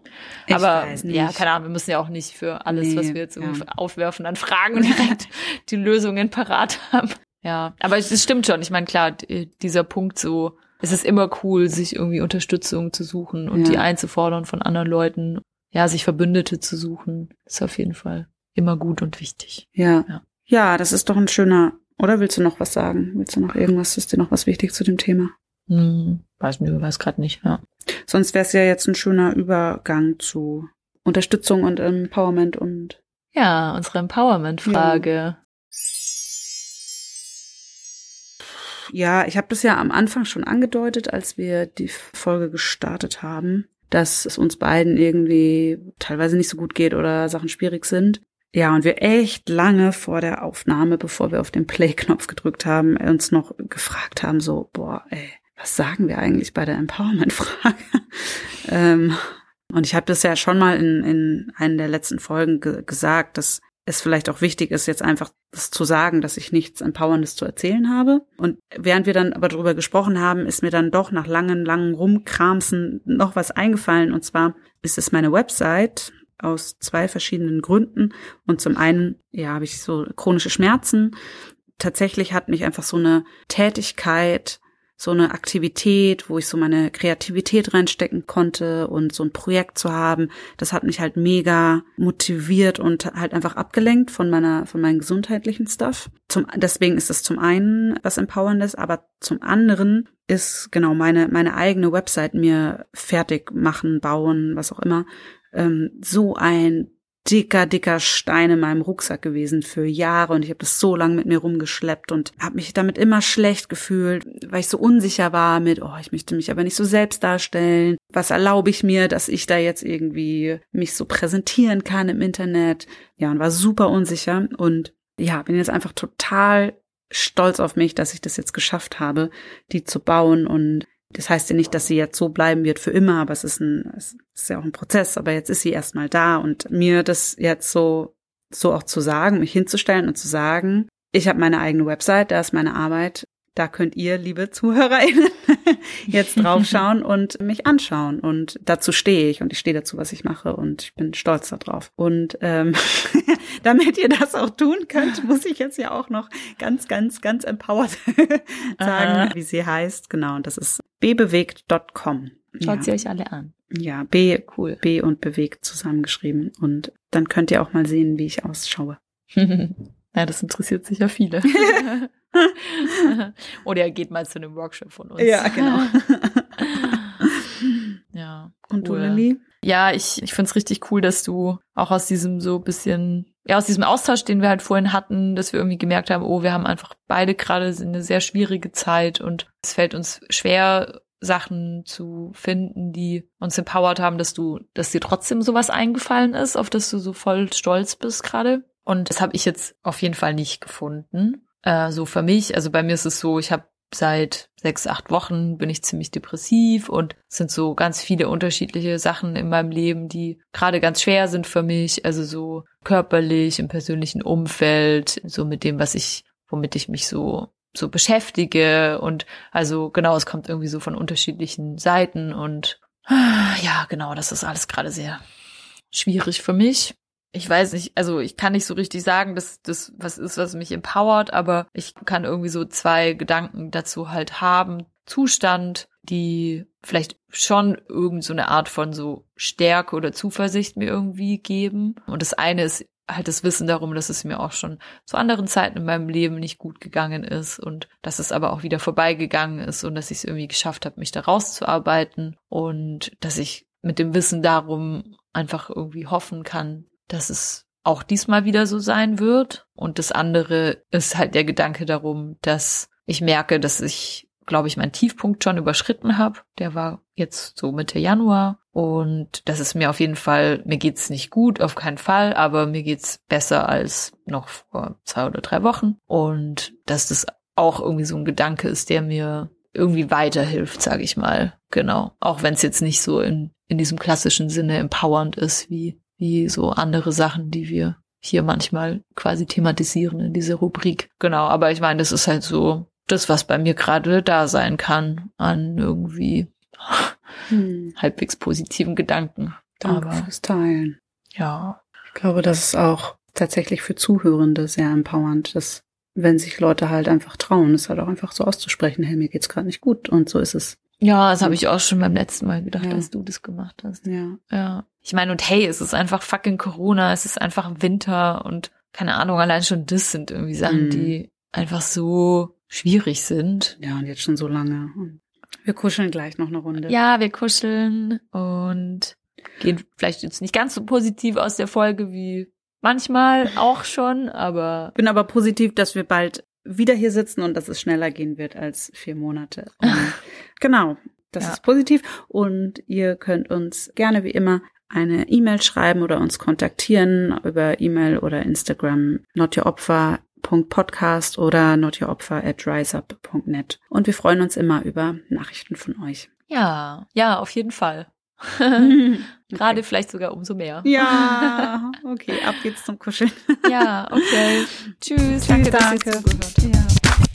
Ich Aber ja, keine Ahnung, wir müssen ja auch nicht für alles, Nee, was wir jetzt ja. aufwerfen, an Fragen und direkt die Lösungen parat haben. Ja, aber es stimmt schon. Ich meine, klar, dieser Punkt so, es ist immer cool, sich irgendwie Unterstützung zu suchen und Ja. die einzufordern von anderen Leuten. Ja, sich Verbündete zu suchen, ist auf jeden Fall immer gut und wichtig. Ja. Ja. ja. das ist doch ein schöner. Oder willst du noch was sagen? Willst du noch irgendwas? Ist dir noch was wichtig zu dem Thema? Hm, weiß nicht, weiß gerade nicht, ja. Sonst wäre es ja jetzt ein schöner Übergang zu Unterstützung und Empowerment und Ja, unsere Empowerment-Frage. ja, ich habe das ja am Anfang schon angedeutet, als wir die Folge gestartet haben, dass es uns beiden irgendwie teilweise nicht so gut geht oder Sachen schwierig sind. Ja, und wir echt lange vor der Aufnahme, bevor wir auf den Play-Knopf gedrückt haben, uns noch gefragt haben, so, boah, ey, was sagen wir eigentlich bei der Empowerment-Frage? [laughs] ähm, und ich habe das ja schon mal in, in einer der letzten Folgen ge gesagt, dass es vielleicht auch wichtig ist, jetzt einfach das zu sagen, dass ich nichts Empowerndes zu erzählen habe. Und während wir dann aber darüber gesprochen haben, ist mir dann doch nach langen, langen Rumkramsen noch was eingefallen. Und zwar ist es meine Website aus zwei verschiedenen Gründen. Und zum einen, ja, habe ich so chronische Schmerzen. Tatsächlich hat mich einfach so eine Tätigkeit, so eine Aktivität, wo ich so meine Kreativität reinstecken konnte und so ein Projekt zu haben, das hat mich halt mega motiviert und halt einfach abgelenkt von meiner, von meinem gesundheitlichen Stuff. Zum, deswegen ist es zum einen was Empowerndes, aber zum anderen ist genau meine, meine eigene Website mir fertig machen, bauen, was auch immer, ähm, so ein dicker, dicker Stein in meinem Rucksack gewesen für Jahre und ich habe das so lange mit mir rumgeschleppt und habe mich damit immer schlecht gefühlt, weil ich so unsicher war mit, oh, ich möchte mich aber nicht so selbst darstellen. Was erlaube ich mir, dass ich da jetzt irgendwie mich so präsentieren kann im Internet? Ja, und war super unsicher und ja, bin jetzt einfach total stolz auf mich, dass ich das jetzt geschafft habe, die zu bauen und das heißt ja nicht, dass sie jetzt so bleiben wird für immer, aber es ist ein, es ist ja auch ein Prozess, aber jetzt ist sie erstmal da. Und mir das jetzt so, so auch zu sagen, mich hinzustellen und zu sagen, ich habe meine eigene Website, da ist meine Arbeit, da könnt ihr, liebe ZuhörerInnen, [laughs] jetzt draufschauen [laughs] und mich anschauen. Und dazu stehe ich und ich stehe dazu, was ich mache und ich bin stolz darauf. Und ähm, [laughs] damit ihr das auch tun könnt, muss ich jetzt ja auch noch ganz, ganz, ganz empowered sagen, wie sie heißt. Genau, und das ist bbewegt.com. Schaut ja. sie euch alle an. ja, B, Cool. B und bewegt zusammengeschrieben. Und dann könnt ihr auch mal sehen, wie ich ausschaue. ja, das interessiert sicher viele. [laughs] Oder ihr geht mal zu einem Workshop von uns. genau. [laughs] ja. Und du, cool. Lilly? Ja, ich, ich find's richtig cool, dass du auch aus diesem so bisschen, ja, aus diesem Austausch, den wir halt vorhin hatten, dass wir irgendwie gemerkt haben, oh, wir haben einfach beide gerade eine sehr schwierige Zeit und es fällt uns schwer, Sachen zu finden, die uns empowered haben, dass du, dass dir trotzdem sowas eingefallen ist, auf das du so voll stolz bist gerade. Und das habe ich jetzt auf jeden Fall nicht gefunden. Äh, so für mich, also bei mir ist es so, ich habe seit sechs, acht Wochen bin ich ziemlich depressiv und sind so ganz viele unterschiedliche Sachen in meinem Leben, die gerade ganz schwer sind für mich, also so körperlich, im persönlichen Umfeld, so mit dem, was ich, womit ich mich so so beschäftige. Und also genau, es kommt irgendwie so von unterschiedlichen Seiten und ah, ja, genau, das ist alles gerade sehr schwierig für mich. Ich weiß nicht, also ich kann nicht so richtig sagen, dass das was ist, was mich empowert, aber ich kann irgendwie so zwei Gedanken dazu halt haben. Zustand, die vielleicht schon irgend so eine Art von so Stärke oder Zuversicht mir irgendwie geben. Und das eine ist halt das Wissen darum, dass es mir auch schon zu anderen Zeiten in meinem Leben nicht gut gegangen ist und dass es aber auch wieder vorbeigegangen ist und dass ich es irgendwie geschafft habe, mich da rauszuarbeiten und dass ich mit dem Wissen darum einfach irgendwie hoffen kann, dass es auch diesmal wieder so sein wird. Und das andere ist halt der Gedanke darum, dass ich merke, dass ich, glaube ich, meinen Tiefpunkt schon überschritten habe. Der war jetzt so Mitte Januar. Und das ist mir auf jeden Fall, mir geht's nicht gut, auf keinen Fall, aber mir geht's besser als noch vor zwei oder drei Wochen. Und dass das auch irgendwie so ein Gedanke ist, der mir irgendwie weiterhilft, sage ich mal. Genau. Auch wenn es jetzt nicht so in, in diesem klassischen Sinne empowernd ist, wie, wie so andere Sachen, die wir hier manchmal quasi thematisieren in dieser Rubrik. Genau, aber ich meine, das ist halt so das, was bei mir gerade da sein kann an irgendwie hm. [laughs] halbwegs positiven Gedanken. Danke aber, fürs Teilen. Ja. Ich glaube, das ist auch tatsächlich für Zuhörende sehr empowernd, dass wenn sich Leute halt einfach trauen, es halt auch einfach so auszusprechen, hey, mir geht's gerade nicht gut und so ist es. Ja, das habe ich auch schon beim letzten Mal gedacht, Ja. als du das gemacht hast. Ja. Ja. Ich meine, und hey, es ist einfach fucking Corona, es ist einfach Winter und keine Ahnung, allein schon das sind irgendwie Sachen, Mhm. die einfach so schwierig sind. Ja, und jetzt schon so lange. Wir kuscheln gleich noch eine Runde. Ja, wir kuscheln und gehen vielleicht jetzt nicht ganz so positiv aus der Folge wie manchmal auch schon, aber Bin aber positiv, dass wir bald wieder hier sitzen und dass es schneller gehen wird als vier Monate. [laughs] Und genau, das Ja. ist positiv. Und ihr könnt uns gerne wie immer eine E-Mail schreiben oder uns kontaktieren über E-Mail oder Instagram notjouropfer.podcast oder notjouropfer at riseup.net. Und wir freuen uns immer über Nachrichten von euch. ja, ja, auf jeden Fall. [laughs] Gerade vielleicht sogar umso mehr. Ja, [laughs] okay, ab geht's zum Kuscheln. Ja, okay. Tschüss. [laughs] Tschüss, danke, dass danke. ihr zugehört. Ja.